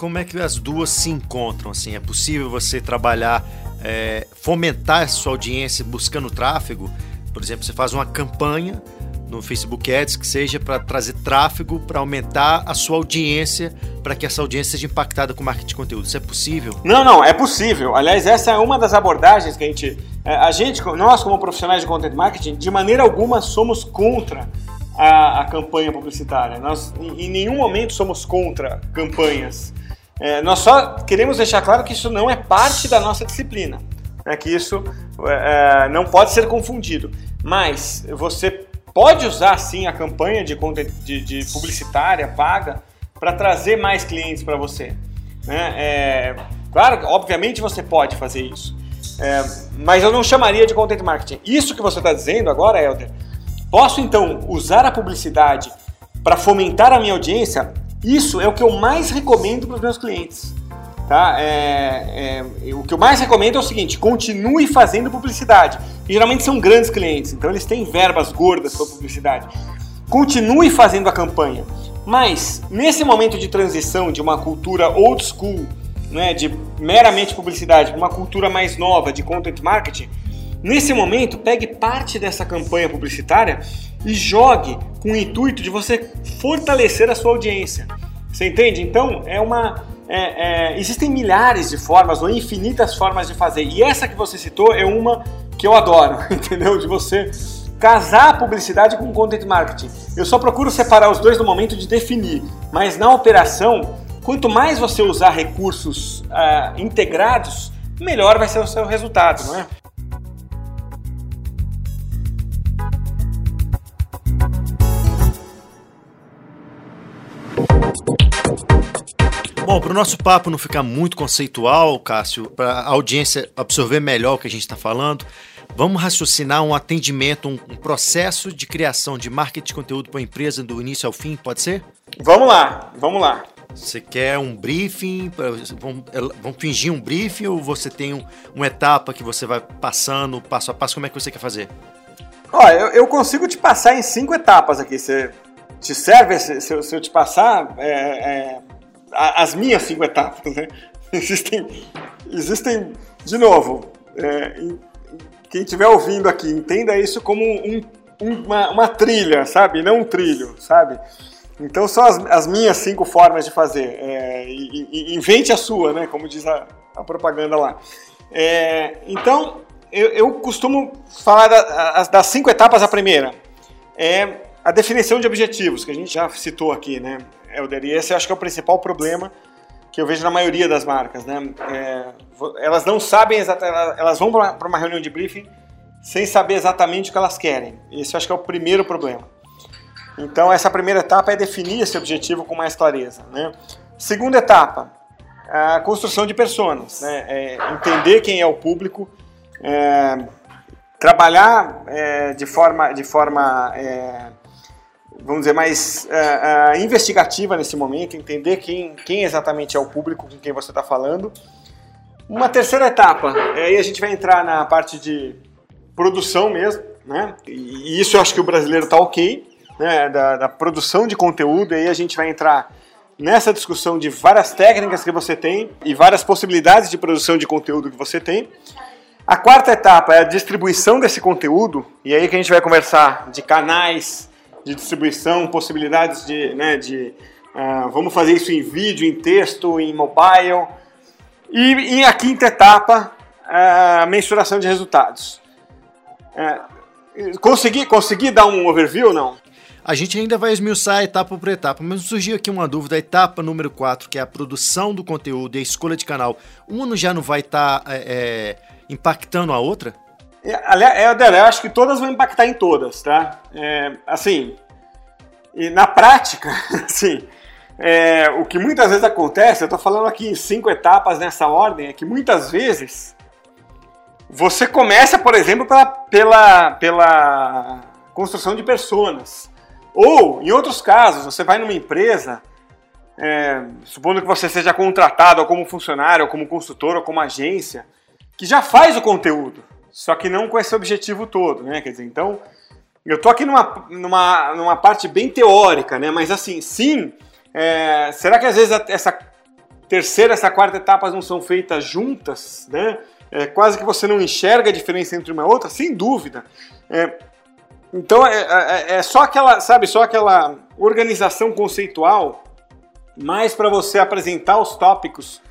Como é que as duas se encontram? Assim, é possível você trabalhar, é, fomentar a sua audiência buscando tráfego? Por exemplo, você faz uma campanha no Facebook Ads que seja para trazer tráfego, para aumentar a sua audiência, para que essa audiência seja impactada com marketing de conteúdo. Isso é possível? Não, não, é possível. Aliás, essa é uma das abordagens que a gente, é, a gente, nós como profissionais de content marketing, de maneira alguma somos contra a, a campanha publicitária. Nós, em, nenhum momento somos contra campanhas. É, nós só queremos deixar claro que isso não é parte da nossa disciplina, é que isso é, é não pode ser confundido. Mas você pode usar sim a campanha de, de, de publicitária paga para trazer mais clientes para você. Né? É, claro, obviamente você pode fazer isso, é, mas eu não chamaria de content marketing. Isso que você está dizendo agora, Helder, posso então usar a publicidade para fomentar a minha audiência? Isso é o que eu mais recomendo para os meus clientes. Tá? É, é, o que eu mais recomendo é o seguinte: continue fazendo publicidade. E geralmente são grandes clientes, então eles têm verbas gordas para publicidade. Continue fazendo a campanha. Mas nesse momento de transição de uma cultura old school, né, de meramente publicidade, para uma cultura mais nova de content marketing, nesse momento pegue parte dessa campanha publicitária e jogue com o intuito de você fortalecer a sua audiência. Você entende? Então é uma é, é, existem milhares de formas ou infinitas formas de fazer. E essa que você citou é uma que eu adoro, entendeu? De você casar a publicidade com content marketing. Eu só procuro separar os dois no momento de definir, mas na operação, quanto mais você usar recursos uh, integrados, melhor vai ser o seu resultado, não é? Para o nosso papo não ficar muito conceitual, Cássio, para a audiência absorver melhor o que a gente está falando, vamos raciocinar um atendimento, um, um, processo de criação de marketing de conteúdo para a empresa do início ao fim, pode ser? Vamos lá, vamos lá. Você quer um briefing? Vamos, vamos fingir um briefing ou você tem um, uma etapa que você vai passando passo a passo? Como é que você quer fazer? Olha, eu, eu consigo te passar em cinco etapas aqui. Você te serve se, se, se eu te passar é, é as minhas cinco etapas, né? Existem, existem de novo, é, quem estiver ouvindo aqui, entenda isso como um, uma, uma, trilha, sabe? Não um trilho, sabe? Então são as, as minhas cinco formas de fazer. É, e, e, invente a sua, né? Como diz a, a propaganda lá. É, então, eu, eu, costumo falar da, das cinco etapas. A primeira é a definição de objetivos, que a gente já citou aqui, né? Helder. E esse acho que é o principal problema que eu vejo na maioria das marcas, né? É, elas não sabem exatamente, elas vão para uma reunião de briefing sem saber exatamente o que elas querem. Esse acho que é o primeiro problema. Então essa primeira etapa é definir esse objetivo com mais clareza, né? Segunda etapa, a construção de personas, né? É entender quem é o público, é, trabalhar é, de forma, de forma é, vamos dizer, mais uh, uh, investigativa nesse momento, entender quem, quem exatamente é o público com quem você está falando. Uma terceira etapa, aí a gente vai entrar na parte de produção mesmo, né? E isso eu acho que o brasileiro está ok, né? Da, da, produção de conteúdo, aí a gente vai entrar nessa discussão de várias técnicas que você tem e várias possibilidades de produção de conteúdo que você tem. A quarta etapa é a distribuição desse conteúdo, e aí que a gente vai conversar de canais, de distribuição, possibilidades de, né, de uh, vamos fazer isso em vídeo, em texto, em mobile. E, e a quinta etapa, a mensuração de resultados. Uh, consegui, consegui dar um overview não? A gente ainda vai esmiuçar etapa por etapa, mas surgiu aqui uma dúvida. A etapa número 4, que é a produção do conteúdo e a escolha de canal, uma já não vai estar tá, é, é, impactando a outra? É, aliás, eu acho que todas vão impactar em todas, tá? É, assim, e na prática, assim, é, o que muitas vezes acontece, eu estou falando aqui em cinco etapas nessa ordem, é que muitas vezes você começa, por exemplo, pela, pela, pela construção de personas. Ou, em outros casos, você vai numa empresa é, supondo que você seja contratado ou como funcionário, ou como consultor, ou como agência, que já faz o conteúdo, só que não com esse objetivo todo, né? Quer dizer, então, eu tô aqui numa, numa, numa parte bem teórica, né? Mas assim, sim, é, será que às vezes essa terceira, essa quarta etapas não são feitas juntas, né? É, quase que você não enxerga a diferença entre uma e outra, sem dúvida. É, então é, é, é, só aquela, sabe, só aquela organização conceitual, mais para você apresentar os tópicos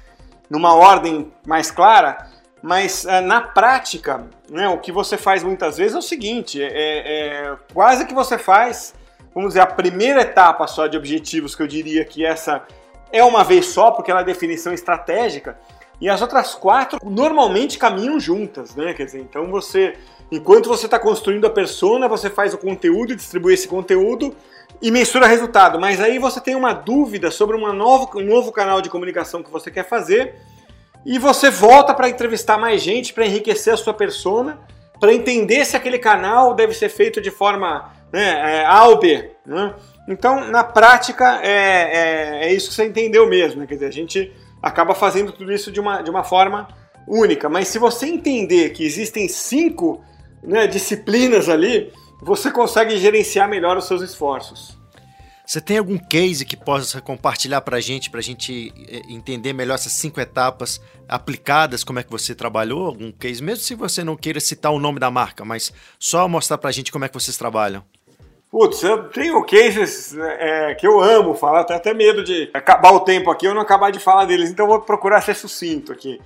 numa ordem mais clara, mas é, na prática, né, o que você faz muitas vezes é o seguinte: é, é, quase que você faz, vamos dizer, a primeira etapa só de objetivos, que eu diria que essa é uma vez só, porque ela é definição estratégica, e as outras quatro normalmente caminham juntas, né? Quer dizer, então você, enquanto você está construindo a persona, você faz o conteúdo, distribui esse conteúdo e mensura resultado. Mas aí você tem uma dúvida sobre uma novo, um novo canal de comunicação que você quer fazer e você volta para entrevistar mais gente, para enriquecer a sua persona, para entender se aquele canal deve ser feito de forma né, é, A ou B. Né? Então, na prática, é, é, é, isso que você entendeu mesmo. Né? Quer dizer, a gente acaba fazendo tudo isso de uma, de uma forma única. Mas se você entender que existem cinco né, disciplinas ali, você consegue gerenciar melhor os seus esforços. Você tem algum case que possa compartilhar para a gente, para a gente eh, entender melhor essas cinco etapas aplicadas, como é que você trabalhou? Algum case, mesmo se você não queira citar o nome da marca, mas só mostrar para a gente como é que vocês trabalham. Putz, eu tenho cases é, que eu amo falar, tenho até medo de acabar o tempo aqui eu não acabar de falar deles, então vou procurar ser sucinto aqui.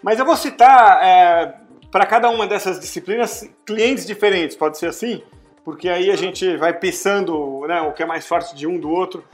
Mas eu vou citar é, para cada uma dessas disciplinas clientes diferentes, pode ser assim? Porque aí a gente vai pensando né, o que é mais forte de um do outro.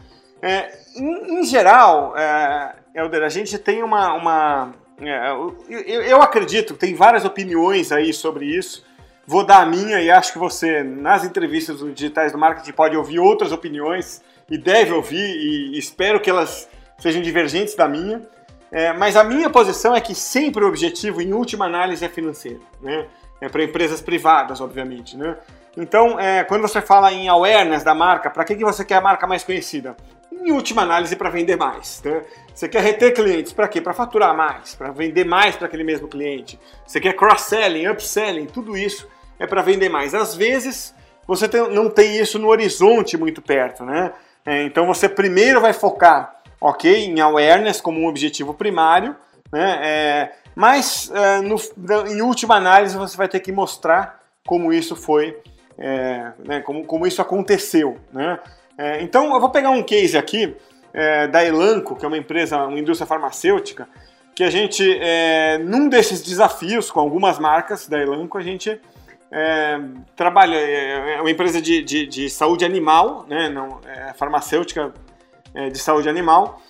É, em, em, geral, é, Helder, a gente tem uma. uma é, eu, eu, acredito, tem várias opiniões aí sobre isso. Vou dar a minha e acho que você, nas entrevistas digitais do marketing, pode ouvir outras opiniões e deve ouvir, e espero que elas sejam divergentes da minha. É, mas a minha posição é que sempre o objetivo, em última análise, é financeiro. Né? É para empresas privadas, obviamente. Né? Então, é, quando você fala em awareness da marca, para que, que você quer a marca mais conhecida? Em última análise, para vender mais. Né? Você quer reter clientes, para quê? Para faturar mais, para vender mais para aquele mesmo cliente. Você quer cross-selling, upselling, tudo isso é para vender mais. Às vezes, você tem, não tem isso no horizonte muito perto, né? É, então, você primeiro vai focar, ok, em awareness como um objetivo primário, né? É, mas, é, no, em última análise, você vai ter que mostrar como isso foi é, né, como, como isso aconteceu. Né? É, então, eu vou pegar um case aqui é, da Elanco, que é uma empresa, uma indústria farmacêutica, que a gente, é, num desses desafios com algumas marcas da Elanco, a gente é, trabalha, é, é uma empresa de, de, de saúde animal, né, não, farmacêutica de saúde animal,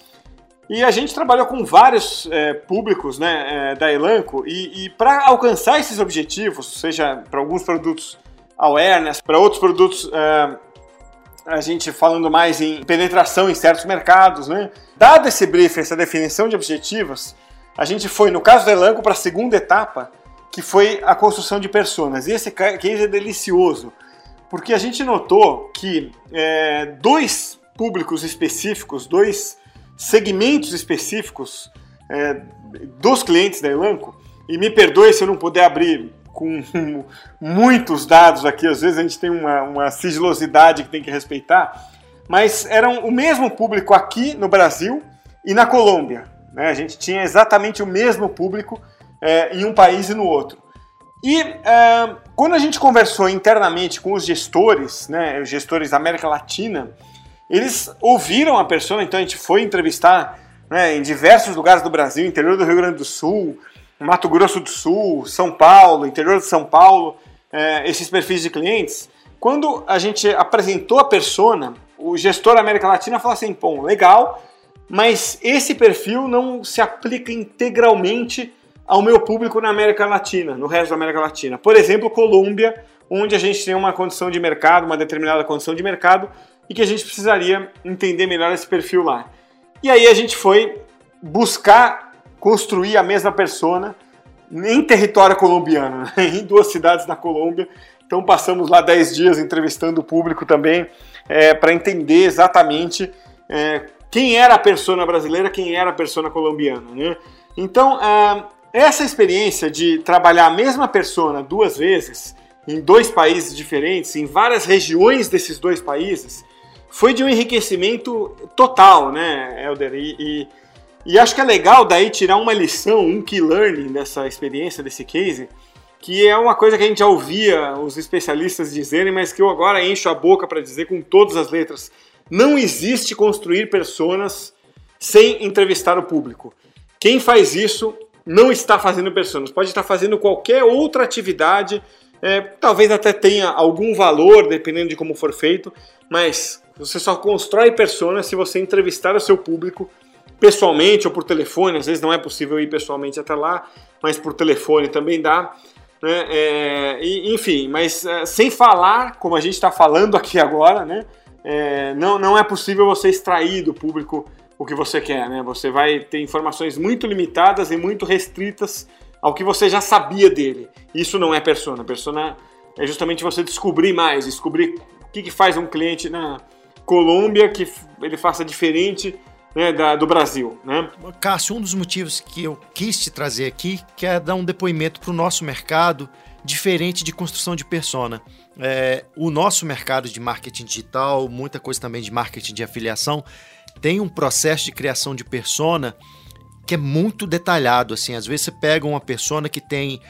e a gente trabalhou com vários é, públicos né, é, da Elanco e, e para alcançar esses objetivos, seja para alguns produtos awareness, para outros produtos, é, a gente falando mais em penetração em certos mercados, né? Dado esse briefing, essa definição de objetivos, a gente foi, no caso da Elanco, para a segunda etapa, que foi a construção de personas. E esse case é delicioso, porque a gente notou que é, dois públicos específicos, dois segmentos específicos é, dos clientes da Elanco, e me perdoe se eu não puder abrir com muitos dados aqui, às vezes a gente tem uma, uma sigilosidade que tem que respeitar, mas eram o mesmo público aqui no Brasil e na Colômbia. Né? A gente tinha exatamente o mesmo público é, em um país e no outro. E é, quando a gente conversou internamente com os gestores, né, os gestores da América Latina, eles ouviram a pessoa, então a gente foi entrevistar né, em diversos lugares do Brasil, interior do Rio Grande do Sul, Mato Grosso do Sul, São Paulo, interior de São Paulo, é, esses perfis de clientes, quando a gente apresentou a persona, o gestor da América Latina falou assim: pô, legal, mas esse perfil não se aplica integralmente ao meu público na América Latina, no resto da América Latina. Por exemplo, Colômbia, onde a gente tem uma condição de mercado, uma determinada condição de mercado, e que a gente precisaria entender melhor esse perfil lá. E aí a gente foi buscar construir a mesma persona em território colombiano, né? em duas cidades na Colômbia. Então passamos lá 10 dias entrevistando o público também é, para entender exatamente é, quem era a persona brasileira, quem era a persona colombiana. Né? Então, uh, essa experiência de trabalhar a mesma persona duas vezes, em dois países diferentes, em várias regiões desses dois países, foi de um enriquecimento total, né, Helder? E, e, e acho que é legal daí tirar uma lição, um key learning dessa experiência, desse case, que é uma coisa que a gente já ouvia os especialistas dizerem, mas que eu agora encho a boca para dizer com todas as letras. Não existe construir personas sem entrevistar o público. Quem faz isso não está fazendo personas, pode estar fazendo qualquer outra atividade, é, talvez até tenha algum valor, dependendo de como for feito, mas você só constrói personas se você entrevistar o seu público pessoalmente ou por telefone. Às vezes não é possível ir pessoalmente até lá, mas por telefone também dá. Né? É, enfim, mas é, sem falar, como a gente está falando aqui agora, né? É, não, não é possível você extrair do público o que você quer. Né? Você vai ter informações muito limitadas e muito restritas ao que você já sabia dele. Isso não é persona. Persona é justamente você descobrir mais, descobrir o que, que faz um cliente na Colômbia que ele faça diferente né, da, do Brasil. Né? Cássio, um dos motivos que eu quis te trazer aqui que é dar um depoimento para o nosso mercado diferente de construção de persona. É, o nosso mercado de marketing digital, muita coisa também de marketing de afiliação, tem um processo de criação de persona que é muito detalhado, assim, às vezes você pega uma persona que tem,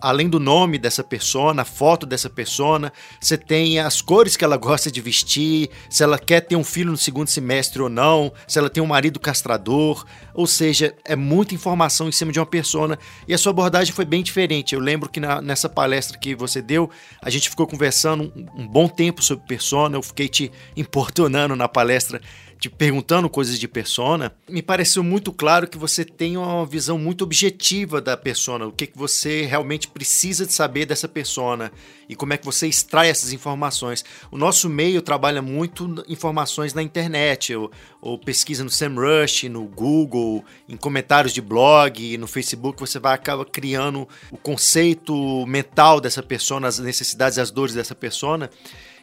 além do nome dessa persona, a foto dessa persona, você tem as cores que ela gosta de vestir, se ela quer ter um filho no segundo semestre ou não, se ela tem um marido castrador, ou seja, é muita informação em cima de uma persona, e a sua abordagem foi bem diferente, eu lembro que na, nessa palestra que você deu, a gente ficou conversando um, um bom tempo sobre persona, eu fiquei te importunando na palestra te perguntando coisas de persona, me pareceu muito claro que você tem uma visão muito objetiva da persona, o que, que você realmente precisa de saber dessa persona e como é que você extrai essas informações. O nosso meio trabalha muito informações na internet, ou, ou pesquisa no SEMrush, no Google, em comentários de blog, no Facebook, você vai acaba criando o conceito mental dessa persona, as necessidades as dores dessa persona,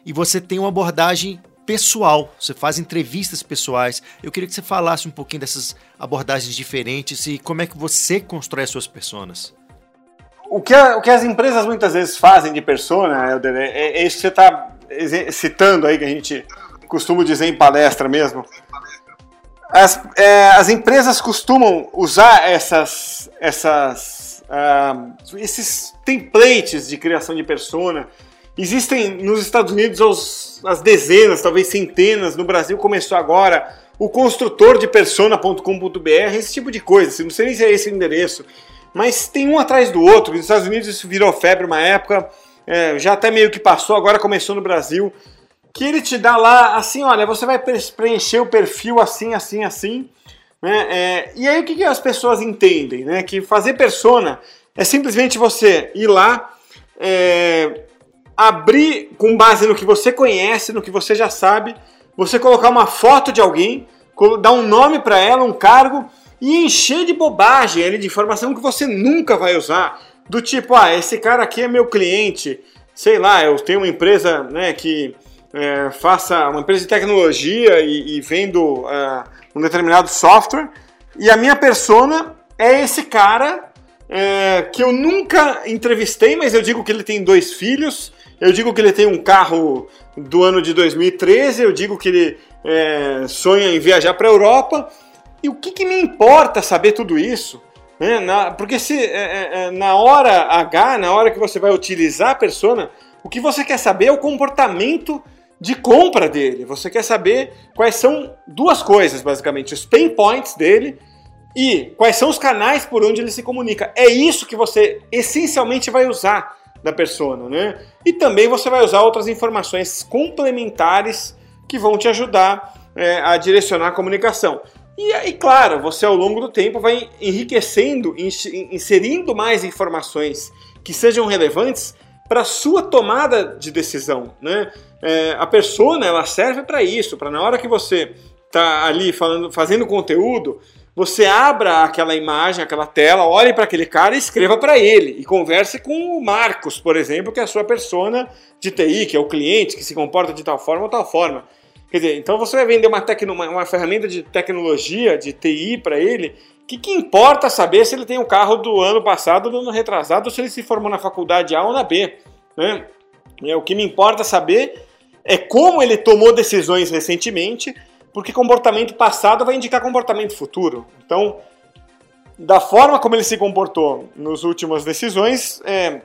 e você tem uma abordagem pessoal, você faz entrevistas pessoais. Eu queria que você falasse um pouquinho dessas abordagens diferentes e como é que você constrói as suas personas. O que, a, o que as empresas muitas vezes fazem de persona, Helder, é, é, é isso que você está citando aí, que a gente costuma dizer em palestra mesmo. As, é, as empresas costumam usar essas, essas, uh, esses templates de criação de persona Existem nos Estados Unidos aos, as dezenas, talvez centenas, no Brasil começou agora o construtor de persona.com.br, esse tipo de coisa. Não sei nem se é esse o endereço, mas tem um atrás do outro. Nos Estados Unidos isso virou febre uma época, é, já até meio que passou, agora começou no Brasil. Que ele te dá lá assim: olha, você vai preencher o perfil assim, assim, assim. Né? É, e aí o que, que as pessoas entendem? Né? Que fazer persona é simplesmente você ir lá. É, abrir com base no que você conhece, no que você já sabe, você colocar uma foto de alguém, dar um nome para ela, um cargo e encher de bobagem, de informação que você nunca vai usar. Do tipo, ah, esse cara aqui é meu cliente, sei lá, eu tenho uma empresa né, que é, faça uma empresa de tecnologia e, e vendo uh, um determinado software, e a minha persona é esse cara é, que eu nunca entrevistei, mas eu digo que ele tem dois filhos, eu digo que ele tem um carro do ano de 2013, eu digo que ele é, sonha em viajar para a Europa. E o que, que, me importa saber tudo isso? Né? Na, porque se é, é, é na hora H, na hora que você vai utilizar a persona, o que você quer saber é o comportamento de compra dele. Você quer saber quais são duas coisas, basicamente: os pain points dele e quais são os canais por onde ele se comunica. É isso que você essencialmente vai usar da persona, né? E também você vai usar outras informações complementares que vão te ajudar é, a direcionar a comunicação. E aí, claro, você ao longo do tempo vai enriquecendo, inserindo mais informações que sejam relevantes para sua tomada de decisão, né? É, a persona ela serve para isso, para na hora que você está ali falando, fazendo conteúdo, você abra aquela imagem, aquela tela, olhe para aquele cara e escreva para ele. E converse com o Marcos, por exemplo, que é a sua persona de TI, que é o cliente, que se comporta de tal forma ou tal forma. Quer dizer, então você vai vender uma, tecno, uma, uma ferramenta de tecnologia, de TI para ele, que que importa saber se ele tem o um carro do ano passado, do ano retrasado, ou se ele se formou na faculdade A ou na B. Né? É, o que me importa saber é como ele tomou decisões recentemente, porque comportamento passado vai indicar comportamento futuro. Então, da forma como ele se comportou nas últimas decisões, é,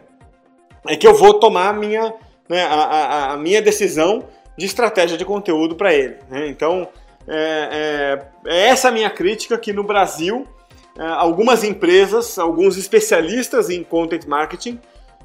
é que eu vou tomar a minha, né, a, a, a minha decisão de estratégia de conteúdo para ele. Né? Então, é, é, é, essa a minha crítica que no Brasil, é, algumas empresas, alguns especialistas em content marketing,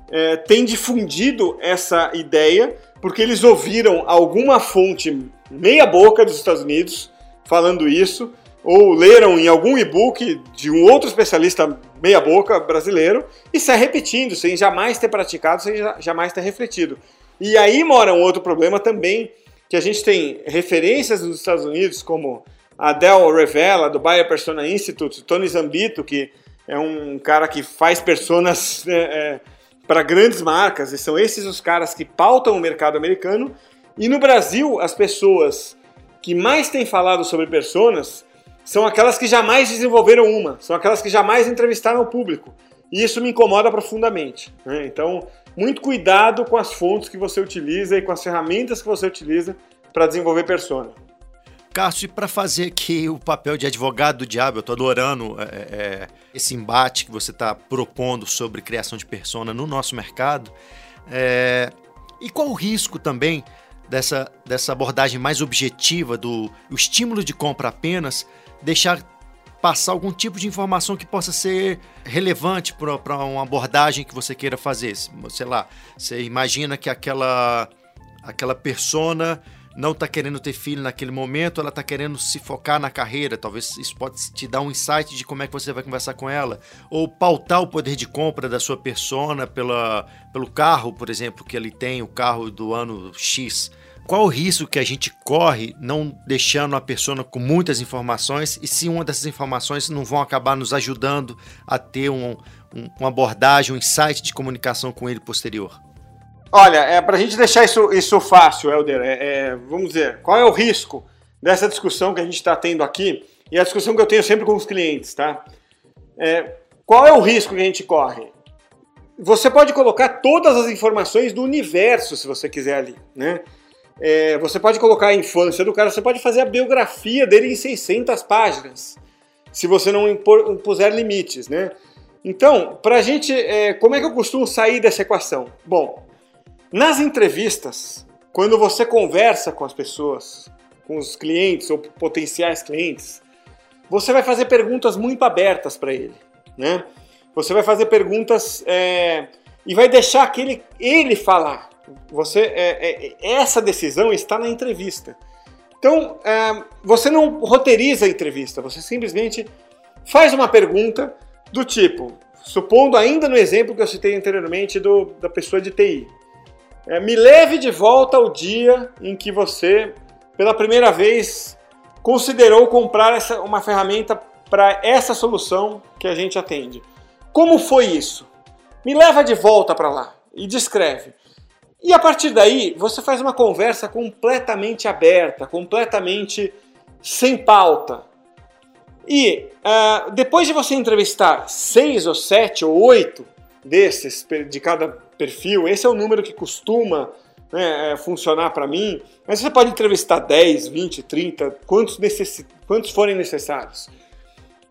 é, têm difundido essa ideia porque eles ouviram alguma fonte meia boca dos Estados Unidos falando isso, ou leram em algum e-book de um outro especialista meia boca brasileiro e sai repetindo, sem jamais ter praticado, sem jamais ter refletido. E aí mora um outro problema também, que a gente tem referências nos Estados Unidos como a Dell Revela, do Bayer Persona Institute, Tony Zambito, que é um cara que faz personas é, é, para grandes marcas, e são esses os caras que pautam o mercado americano. E no Brasil, as pessoas que mais têm falado sobre personas são aquelas que jamais desenvolveram uma, são aquelas que jamais entrevistaram o público. E isso me incomoda profundamente. Né? Então, muito cuidado com as fontes que você utiliza e com as ferramentas que você utiliza para desenvolver persona. Cássio, para fazer aqui o papel de advogado do diabo, eu estou adorando é, é, esse embate que você está propondo sobre criação de persona no nosso mercado. É, e qual o risco também dessa, dessa abordagem mais objetiva do estímulo de compra apenas deixar passar algum tipo de informação que possa ser relevante para uma abordagem que você queira fazer. Sei lá, você imagina que aquela aquela persona não está querendo ter filho naquele momento, ela está querendo se focar na carreira. Talvez isso pode te dar um insight de como é que você vai conversar com ela. Ou pautar o poder de compra da sua persona pela, pelo carro, por exemplo, que ele tem, o carro do ano X. Qual o risco que a gente corre não deixando a pessoa com muitas informações e se uma dessas informações não vão acabar nos ajudando a ter um, um, uma abordagem, um insight de comunicação com ele posterior? Olha, é, para a gente deixar isso, isso fácil, Helder, é, é, vamos dizer, qual é o risco dessa discussão que a gente está tendo aqui e a discussão que eu tenho sempre com os clientes, tá? É, qual é o risco que a gente corre? Você pode colocar todas as informações do universo, se você quiser ali, né? É, você pode colocar a infância do cara, você pode fazer a biografia dele em 600 páginas, se você não impor, impuser limites, né? Então, para a gente, é, como é que eu costumo sair dessa equação? Bom, nas entrevistas, quando você conversa com as pessoas, com os clientes ou potenciais clientes, você vai fazer perguntas muito abertas para ele, né? Você vai fazer perguntas é, e vai deixar aquele ele falar. Você, é, é, essa decisão está na entrevista. Então, é, você não roteiriza a entrevista, você simplesmente faz uma pergunta do tipo, supondo ainda no exemplo que eu citei anteriormente do, da pessoa de TI. É, me leve de volta ao dia em que você, pela primeira vez, considerou comprar essa, uma ferramenta para essa solução que a gente atende. Como foi isso? Me leva de volta para lá e descreve. E a partir daí, você faz uma conversa completamente aberta, completamente sem pauta. E uh, depois de você entrevistar seis ou sete ou oito desses de cada perfil, esse é o número que costuma né, é, funcionar para mim, mas você pode entrevistar 10, 20, 30, quantos, quantos forem necessários.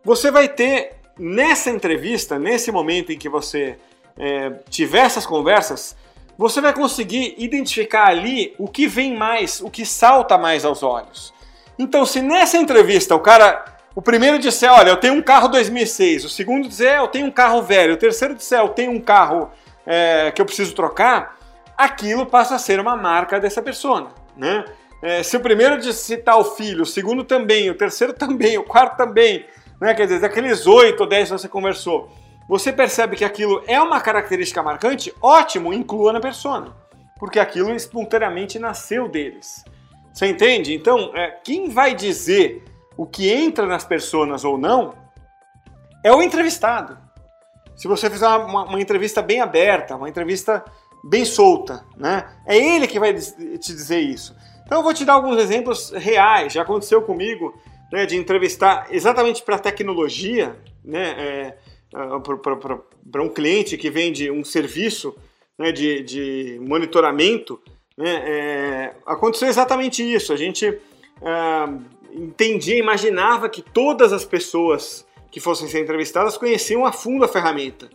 Você vai ter nessa entrevista, nesse momento em que você é, tiver essas conversas, você vai conseguir identificar ali o que vem mais, o que salta mais aos olhos. Então, se nessa entrevista o cara, o primeiro disser, olha, eu tenho um carro 2006, o segundo disser, eu tenho um carro velho, o terceiro disser, eu tenho um carro é, que eu preciso trocar, aquilo passa a ser uma marca dessa pessoa, né? É, se o primeiro citar o filho, o segundo também, o terceiro também, o quarto também, né? Quer dizer, daqueles oito ou dez que você conversou, você percebe que aquilo é uma característica marcante, ótimo, inclua na persona, porque aquilo espontaneamente nasceu deles. Você entende? Então, é, quem vai dizer o que entra nas personas ou não é o entrevistado. Se você fizer uma, uma, entrevista bem aberta, uma entrevista bem solta, né? É ele que vai te dizer isso. Então eu vou te dar alguns exemplos reais. Já aconteceu comigo né, de entrevistar exatamente para tecnologia, né, é, para um cliente que vende um serviço né, de, de monitoramento. Né, é, aconteceu exatamente isso. A gente é, entendia, imaginava que todas as pessoas que fossem ser entrevistadas conheciam a fundo a ferramenta.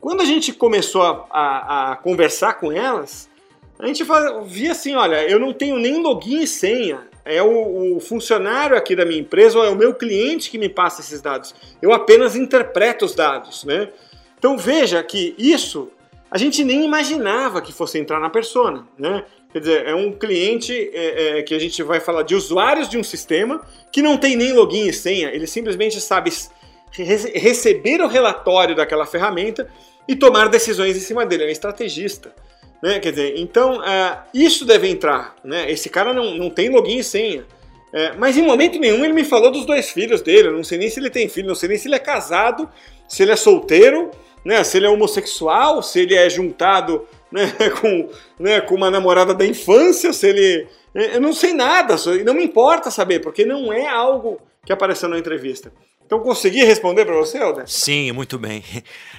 Quando a gente começou a, a, a conversar com elas, a gente via assim, olha, eu não tenho nem login e senha. É o, o, funcionário aqui da minha empresa ou é o meu cliente que me passa esses dados. Eu apenas interpreto os dados, né? Então veja que isso a gente nem imaginava que fosse entrar na persona, né? Quer dizer, é um cliente é, é, que a gente vai falar de usuários de um sistema que não tem nem login e senha, ele simplesmente sabe receber o relatório daquela ferramenta e tomar decisões em cima dele. É um estrategista. Né? Quer dizer, então uh, isso deve entrar. Né? Esse cara não, não tem login e senha. É, mas em momento nenhum ele me falou dos dois filhos dele. Eu não sei nem se ele tem filho, não sei nem se ele é casado, se ele é solteiro, né? se ele é homossexual, se ele é juntado né? com, né? com uma namorada da infância, se ele. Eu não sei nada, não me importa saber, porque não é algo que apareceu na entrevista. Então consegui responder para você, Helder? Sim, muito bem.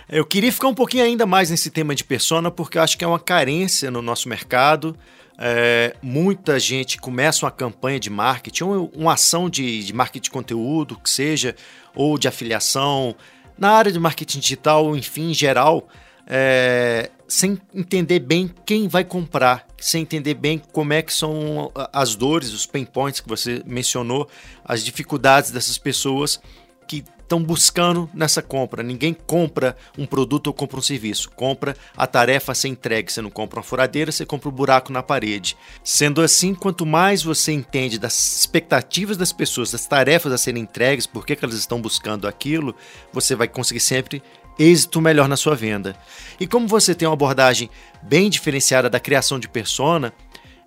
Eu queria ficar um pouquinho ainda mais nesse tema de persona, porque eu acho que é uma carência no nosso mercado. É, muita gente começa uma campanha de marketing, ou uma ação de, de marketing de conteúdo, que seja, ou de afiliação, na área de marketing digital, enfim, em geral, é, sem entender bem quem vai comprar, sem entender bem como é que são as dores, os pain points que você mencionou, as dificuldades dessas pessoas que estão buscando nessa compra. Ninguém compra um produto ou compra um serviço. Compra a tarefa a ser entregue. Você não compra uma furadeira, você compra um buraco na parede. Sendo assim, quanto mais você entende das expectativas das pessoas, das tarefas a serem entregues, por que, que elas estão buscando aquilo, você vai conseguir sempre êxito melhor na sua venda. E como você tem uma abordagem bem diferenciada da criação de persona,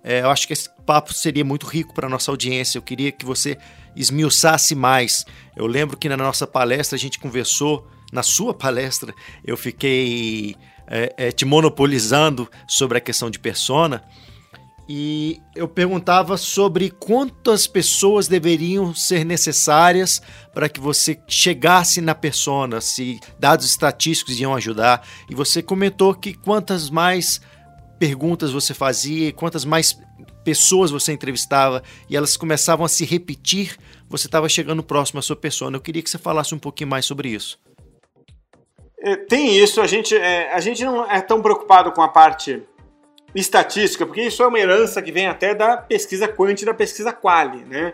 é, eu acho que esse papo seria muito rico para nossa audiência. Eu queria que você esmiuçasse mais. Eu lembro que na nossa palestra a gente conversou, na sua palestra, eu fiquei é, é, te monopolizando sobre a questão de persona. E eu perguntava sobre quantas pessoas deveriam ser necessárias para que você chegasse na persona, se dados estatísticos iam ajudar. E você comentou que quantas mais perguntas você fazia, quantas mais pessoas você entrevistava e elas começavam a se repetir, você estava chegando próximo à sua pessoa. Eu queria que você falasse um pouquinho mais sobre isso. É, tem isso, a gente, é, a gente não é tão preocupado com a parte estatística, porque isso é uma herança que vem até da pesquisa quant e da pesquisa quali, né?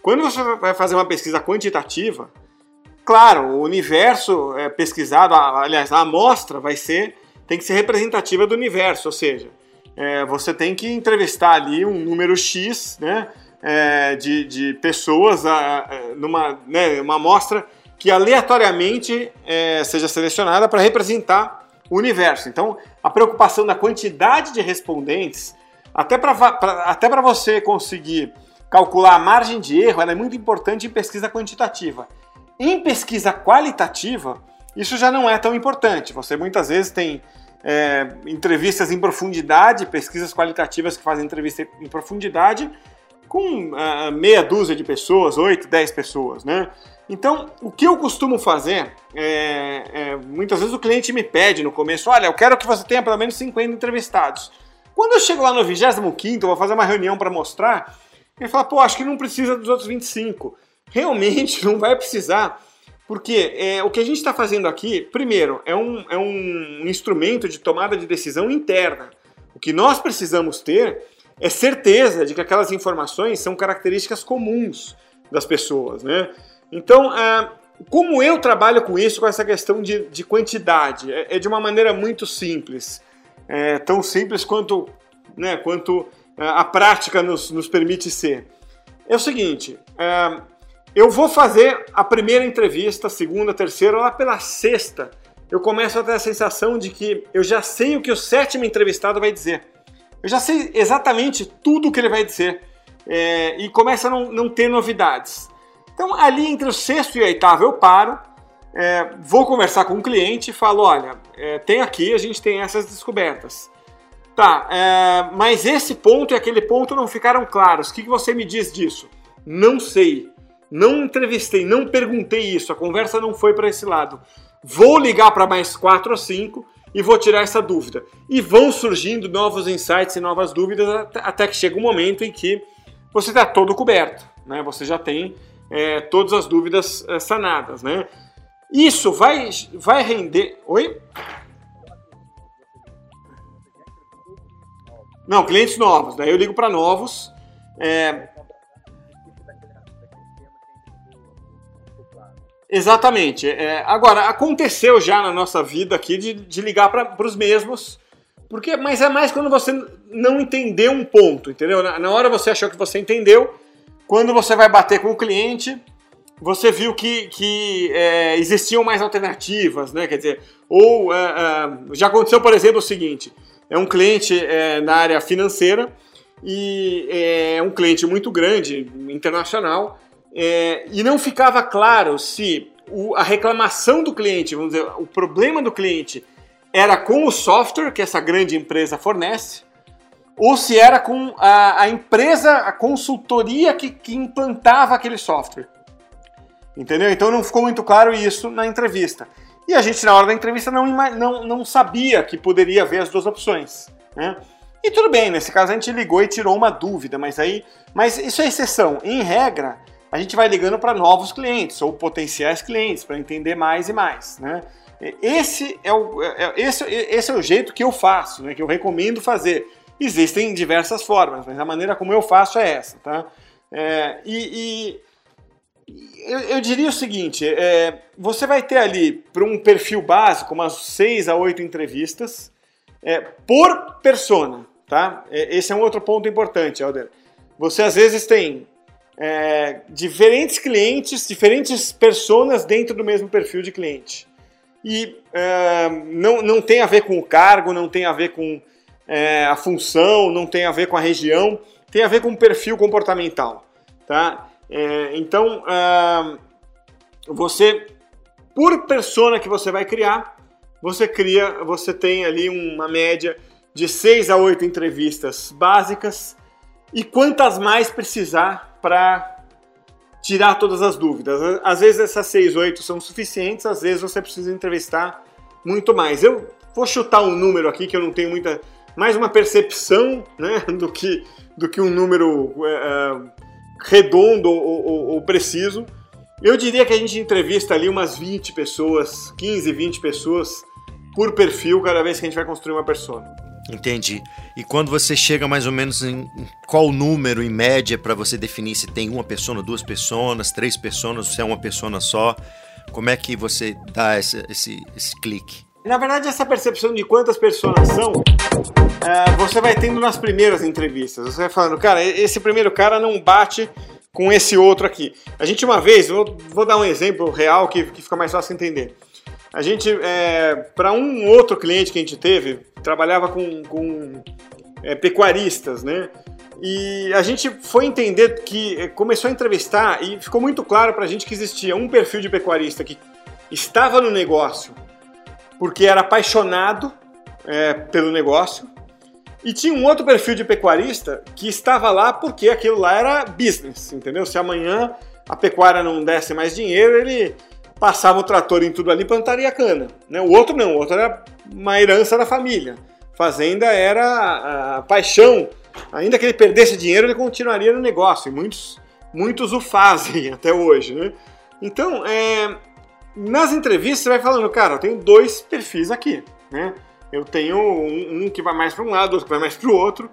Quando você vai fazer uma pesquisa quantitativa, claro, o universo é pesquisado, aliás, a amostra vai ser, tem que ser representativa do universo, ou seja, é, você tem que entrevistar ali um número X né, é, de, de pessoas a, a, numa né, uma amostra que aleatoriamente é, seja selecionada para representar o universo. Então, a preocupação da quantidade de respondentes, até para até você conseguir calcular a margem de erro, ela é muito importante em pesquisa quantitativa. Em pesquisa qualitativa, isso já não é tão importante. Você muitas vezes tem é, entrevistas em profundidade, pesquisas qualitativas que fazem entrevista em profundidade com uh, meia dúzia de pessoas, oito, dez pessoas, né? Então, o que eu costumo fazer, é, é, muitas vezes o cliente me pede no começo, olha, eu quero que você tenha pelo menos 50 entrevistados. Quando eu chego lá no 25º, vou fazer uma reunião para mostrar, ele fala, pô, acho que não precisa dos outros 25. Realmente não vai precisar, porque é, o que a gente está fazendo aqui, primeiro, é um, é um instrumento de tomada de decisão interna. O que nós precisamos ter é certeza de que aquelas informações são características comuns das pessoas, né? Então, é, como eu trabalho com isso, com essa questão de, de quantidade? É, é, de uma maneira muito simples. É, tão simples quanto, né, quanto é, a prática nos, nos permite ser. É o seguinte, é, eu vou fazer a primeira entrevista, segunda, terceira, lá pela sexta, eu começo a ter a sensação de que eu já sei o que o sétimo entrevistado vai dizer. Eu já sei exatamente tudo o que ele vai dizer. É, e começa a não, não, ter novidades. Então, ali entre o sexto e o oitavo, eu paro, é, vou conversar com o cliente e falo: olha, é, tem aqui, a gente tem essas descobertas. Tá, mas esse ponto e aquele ponto não ficaram claros. O que, que você me diz disso? Não sei. Não entrevistei, não perguntei isso. A conversa não foi para esse lado. Vou ligar para mais quatro ou cinco e vou tirar essa dúvida. E vão surgindo novos insights e novas dúvidas até que chega um momento em que você está todo coberto, né? Você já tem é, todas as dúvidas é, sanadas, né? Isso vai, vai render. Oi? Não, clientes novos. Daí eu ligo para novos. É... Exatamente. É, agora, aconteceu já na nossa vida aqui de, de ligar para os mesmos, porque, mas é mais quando você não entendeu um ponto, entendeu? Na, na hora você achou que você entendeu, quando você vai bater com o cliente, você viu que, que é, existiam mais alternativas, né? Quer dizer, ou é, é, já aconteceu, por exemplo, o seguinte: é um cliente é, na área financeira e é um cliente muito grande, internacional, é, e não ficava claro se o, a reclamação do cliente, vamos dizer, o problema do cliente era com o software que essa grande empresa fornece, ou se era com a, a empresa, a consultoria que, que implantava aquele software. Entendeu? Então não ficou muito claro isso na entrevista. E a gente, na hora da entrevista, não, não, não sabia que poderia haver as duas opções. Né? E tudo bem, nesse caso a gente ligou e tirou uma dúvida, mas aí. Mas isso é exceção. Em regra, a gente vai ligando para novos clientes ou potenciais clientes para entender mais e mais. Né? Esse, é o, é, é, esse, esse é o jeito que eu faço, né? que eu recomendo fazer. Existem diversas formas, mas a maneira como eu faço é essa. Tá? É, e, e eu, eu, diria o seguinte: é, você vai ter ali, para um perfil básico, umas 6 a 8 entrevistas é, por persona. Tá? É, esse é um outro ponto importante, Helder. Você às vezes tem é, diferentes clientes, diferentes personas dentro do mesmo perfil de cliente. E é, não, não tem a ver com o cargo, não tem a ver com é, a função, não tem a ver com a região, tem a ver com o perfil comportamental. Tá? É, então, uh, você, por persona que você vai criar, você cria, você tem ali uma média de 6 a 8 entrevistas básicas e quantas mais precisar para tirar todas as dúvidas. Às vezes essas 6, 8 são suficientes, às vezes você precisa entrevistar muito mais. Eu vou chutar um número aqui que eu não tenho muita mais uma percepção né, do, que, do que um número uh, redondo ou, ou, ou preciso. Eu diria que a gente entrevista ali umas 20 pessoas, 15, 20 pessoas por perfil cada vez que a gente vai construir uma persona. Entendi. E quando você chega mais ou menos em qual número em média para você definir se tem uma pessoa, duas pessoas, três pessoas, se é uma pessoa só, como é que você dá esse, esse, esse clique? Na verdade, essa percepção de quantas pessoas são, é, você vai tendo nas primeiras entrevistas. Você vai falando, cara, esse primeiro cara não bate com esse outro aqui. A gente uma vez, vou, vou dar um exemplo real que, que fica mais fácil entender. A gente, é, para um outro cliente que a gente teve, trabalhava com, com é, pecuaristas, né? E a gente foi entender que é, começou a entrevistar e ficou muito claro para a gente que existia um perfil de pecuarista que estava no negócio porque era apaixonado é, pelo negócio. E tinha um outro perfil de pecuarista que estava lá porque aquilo lá era business, entendeu? Se amanhã a pecuária não desse mais dinheiro, ele passava o trator em tudo ali e plantaria cana. Né? O outro não, o outro era uma herança da família. Fazenda era a, paixão. Ainda que ele perdesse dinheiro, ele continuaria no negócio. E muitos, muitos o fazem até hoje. Né? Então, é, nas entrevistas você vai falando, cara, eu tenho dois perfis aqui, né? Eu tenho um, um que vai mais para um lado, outro que vai mais para o outro.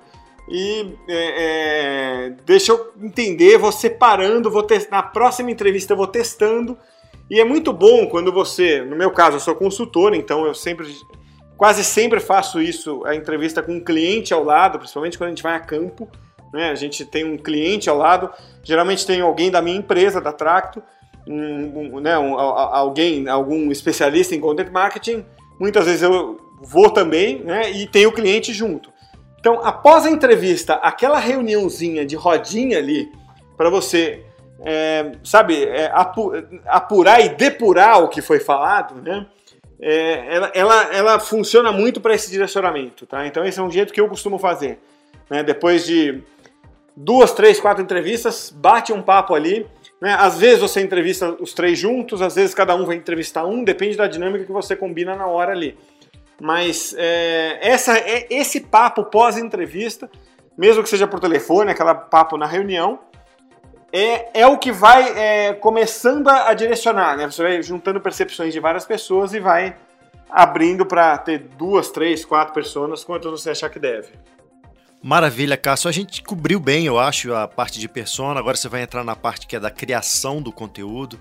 E é, é, deixa eu entender, vou separando, vou na próxima entrevista eu vou testando. E é muito bom quando você, no meu caso, eu sou consultor, então eu sempre, quase sempre faço isso, a entrevista com um cliente ao lado, principalmente quando a gente vai a campo. Né? A gente tem um cliente ao lado, geralmente tem alguém da minha empresa, da Tracto, um, um, né, um, alguém, algum especialista em content marketing, muitas vezes eu vou também, né, e tenho o cliente junto. Então, após a entrevista, aquela reuniãozinha de rodinha ali, para você, é, sabe, é, apurar e depurar o que foi falado, né, é, ela, ela, ela funciona muito para esse direcionamento, tá? Então esse é um jeito que eu costumo fazer. Né? Depois de duas, três, quatro entrevistas, bate um papo ali. Né? Às vezes você entrevista os três juntos, às vezes cada um vai entrevistar um, depende da dinâmica que você combina na hora ali. Mas é, essa, é, esse papo pós-entrevista, mesmo que seja por telefone, aquela papo na reunião, é, é o que vai é, começando a, direcionar. Né? Você vai juntando percepções de várias pessoas e vai abrindo para ter duas, três, quatro pessoas, quantas você achar que deve. Maravilha, Cássio. A gente cobriu bem, eu acho, a parte de persona. Agora você vai entrar na parte que é da criação do conteúdo.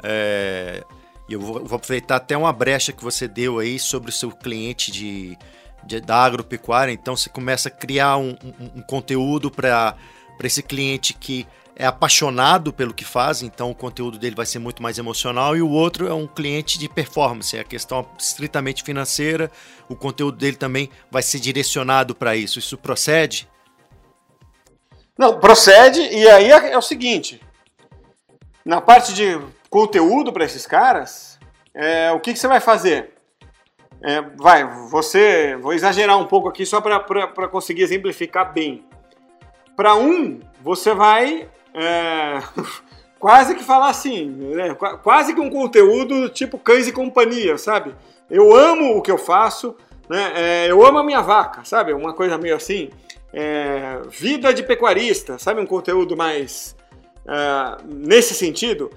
É... Eu vou, vou, aproveitar até uma brecha que você deu aí sobre o seu cliente de, de da agropecuária. Então você começa a criar um, um, um conteúdo para esse cliente que é apaixonado pelo que faz, então o conteúdo dele vai ser muito mais emocional, e o outro é um cliente de performance, é a questão estritamente financeira, o conteúdo dele também vai ser direcionado para isso. Isso procede? Não, procede, e aí é, é o seguinte: na parte de conteúdo para esses caras, é, o que, que, você vai fazer? É, vai, você. Vou exagerar um pouco aqui só para conseguir exemplificar bem. Para um, você vai é, quase que falar assim, né? quase que um conteúdo tipo cães e companhia, sabe? Eu amo o que eu faço, né? É, eu amo a minha vaca, sabe? Uma coisa meio assim. É, vida de pecuarista, sabe? Um conteúdo mais é, nesse sentido.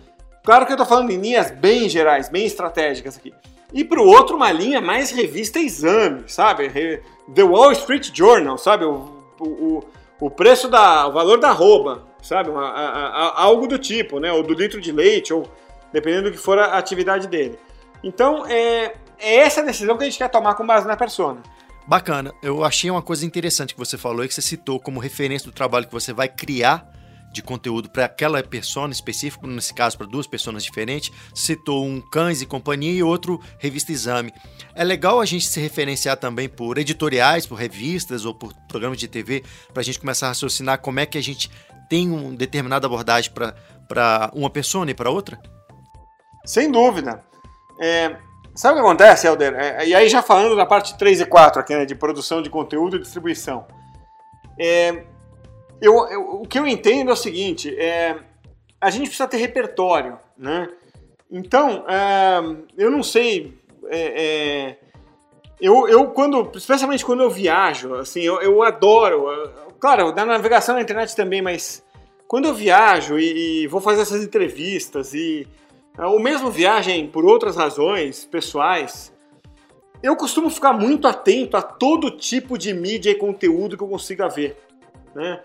Claro que eu estou falando em linhas bem gerais, bem estratégicas aqui. E para o outro, uma linha mais revista exame, sabe? The Wall Street Journal, sabe? O, o, o preço da. o valor da arroba, sabe? Uma, a, a, algo do tipo, né? Ou do litro de leite, ou dependendo do que for a atividade dele. Então, é, é essa decisão que a gente quer tomar com base na persona. Bacana. Eu achei uma coisa interessante que você falou e que você citou como referência do trabalho que você vai criar de conteúdo para aquela persona específica, nesse caso para duas pessoas diferentes, citou um Cães e Companhia e outro Revista Exame. É legal a gente se referenciar também por editoriais, por revistas ou por programas de TV, para a gente começar a raciocinar como é que a gente tem uma determinada abordagem para uma pessoa e para outra? Sem dúvida. É, sabe o que acontece, Helder? É, e aí já falando da parte 3 e 4 aqui, né, de produção de conteúdo e distribuição. É, eu, eu, o que eu entendo é o seguinte, é, a gente precisa ter repertório, né? Então, é, eu não sei... É, é, eu, eu, quando, especialmente quando eu viajo, assim, eu, eu adoro Claro, na navegação na internet também, mas quando eu viajo e, e vou fazer essas entrevistas e é, ou mesmo viagem por outras razões pessoais, eu costumo ficar muito atento a todo tipo de mídia e conteúdo que eu consiga ver, né?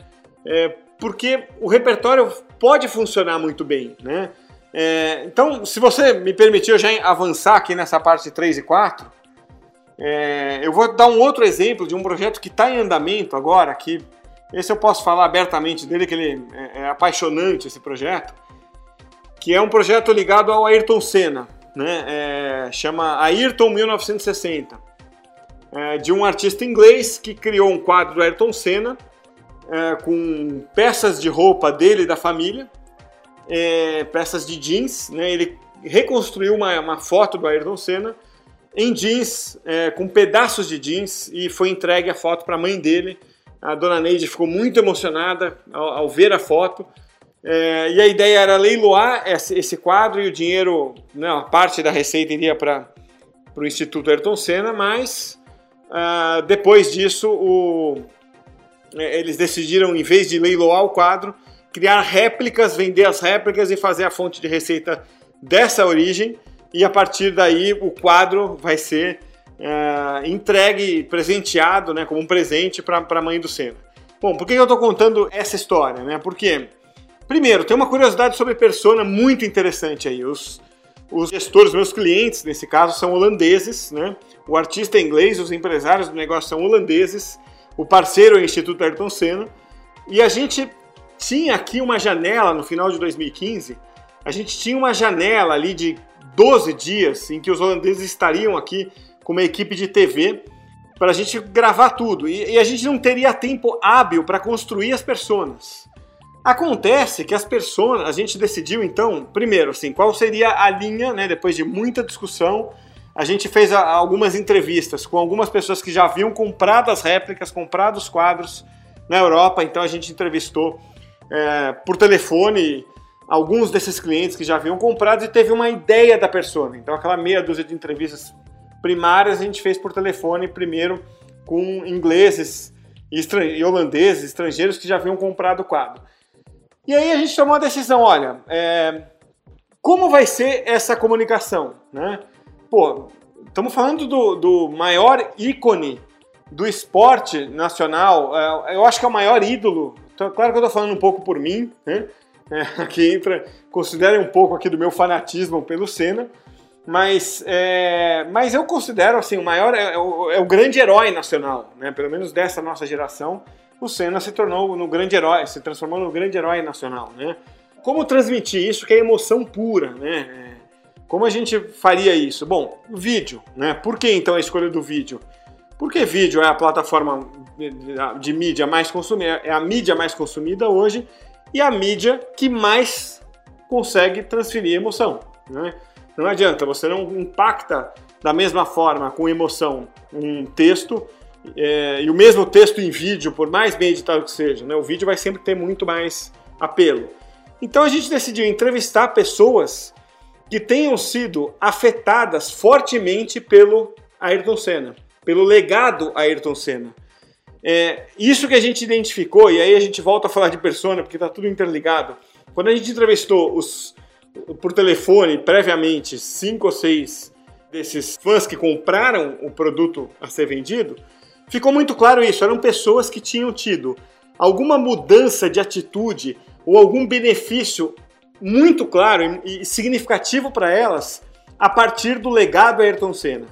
É, porque o repertório pode funcionar muito bem, né? É, então, se você me permitir eu já avançar aqui nessa parte 3 e 4, é, eu vou dar um outro exemplo de um projeto que está em andamento agora, que esse eu posso falar abertamente dele, que ele é, é apaixonante esse projeto, que é um projeto ligado ao Ayrton Senna, né? É, chama Ayrton 1960, é, de um artista inglês que criou um quadro do Ayrton Senna é, com peças de roupa dele e da família, é, peças de jeans, né? Ele reconstruiu uma, uma foto do Ayrton Senna em jeans, é, com pedaços de jeans e foi entregue a foto para a mãe dele a dona Neide ficou muito emocionada ao, ao ver a foto. É, e a ideia era leiloar esse, esse quadro e o dinheiro, né, parte da receita iria para o Instituto Ayrton Senna, mas uh, depois disso o, é, eles decidiram, em vez de leiloar o quadro, criar réplicas, vender as réplicas e fazer a fonte de receita dessa origem. E a partir daí o quadro vai ser é, entregue, presenteado, né, como um presente para a mãe do Senna. Bom, por que eu estou contando essa história? Né? Porque, primeiro, tem uma curiosidade sobre Persona muito interessante aí. Os, os gestores, meus clientes, nesse caso, são holandeses, né? O artista é inglês, os empresários do negócio são holandeses, o parceiro é o Instituto Ayrton Senna, e a gente tinha aqui uma janela no final de 2015, a gente tinha uma janela ali de 12 dias em que os holandeses estariam aqui com uma equipe de TV para a gente gravar tudo. E, e, a gente não teria tempo hábil para construir as personas. Acontece que as personas, a gente decidiu então, primeiro, assim, qual seria a linha, né, depois de muita discussão, a gente fez a, algumas entrevistas com algumas pessoas que já haviam comprado as réplicas, comprado os quadros na Europa. Então a gente entrevistou é, por telefone alguns desses clientes que já haviam comprado e teve uma ideia da persona. Então aquela meia dúzia de entrevistas primárias a gente fez por telefone primeiro com ingleses e, e holandeses, estrangeiros que já haviam comprado o quadro. E aí a gente tomou a decisão, olha, é, como vai ser essa comunicação, né? Pô, estamos falando do, do maior ícone do esporte nacional, é, eu acho que é o maior ídolo. Então, claro que eu estou falando um pouco por mim, né? É, entra, considerem um pouco aqui do meu fanatismo pelo Senna, mas, é, mas eu considero assim, o maior, é, é, o, é, o, grande herói nacional, né? pelo menos dessa nossa geração, o Senna se tornou no grande herói, se transformou no grande herói nacional. Né? Como transmitir isso que é emoção pura, né? É, como a gente faria isso? Bom, vídeo, né? Por que então a escolha do vídeo? Porque vídeo é a plataforma de mídia mais consumida, é a mídia mais consumida hoje e a mídia que mais consegue transferir emoção. Né? Não adianta, você não impacta da mesma forma com emoção um texto é, e o mesmo texto em vídeo, por mais bem editado que seja. Né? O vídeo vai sempre ter muito mais apelo. Então a gente decidiu entrevistar pessoas que tenham sido afetadas fortemente pelo Ayrton Senna, pelo legado Ayrton Senna. É, isso que a gente identificou, e aí a gente volta a falar de persona, porque está tudo interligado. Quando a gente entrevistou os, por telefone, previamente, cinco ou seis desses fãs que compraram o produto a ser vendido, ficou muito claro isso. Eram pessoas que tinham tido alguma mudança de atitude ou algum benefício muito claro e significativo para elas a partir do legado Ayrton Senna.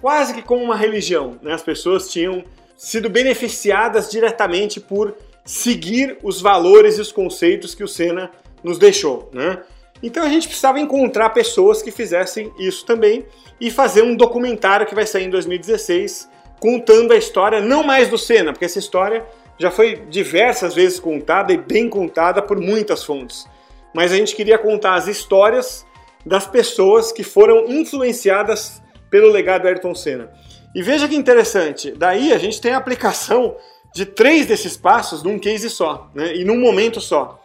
Quase que como uma religião, né? as pessoas tinham sido beneficiadas diretamente por seguir os valores e os conceitos que o Senna nos deixou, né? Então a gente precisava encontrar pessoas que fizessem isso também e fazer um documentário que vai sair em 2016 contando a história não mais do Senna, porque essa história já foi diversas vezes contada e bem contada por muitas fontes. Mas a gente queria contar as histórias das pessoas que foram influenciadas pelo legado do Ayrton Senna. E veja que interessante, daí a gente tem a aplicação de três desses passos num case só, né? e num momento só.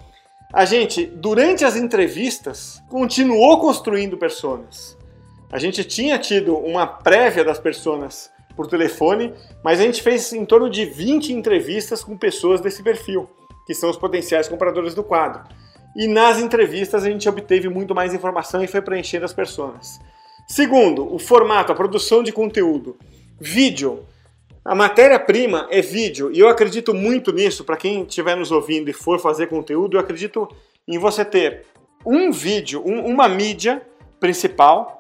A gente, durante as entrevistas, continuou construindo personas. A gente tinha tido uma prévia das personas por telefone, mas a gente fez em torno de 20 entrevistas com pessoas desse perfil, que são os potenciais compradores do quadro. E nas entrevistas a gente obteve muito mais informação e foi preenchendo as personas. Segundo, o formato, a produção de conteúdo. Vídeo. A matéria-prima é vídeo e eu acredito muito nisso. Para quem estiver nos ouvindo e for fazer conteúdo, eu acredito em você ter um vídeo, um, uma mídia principal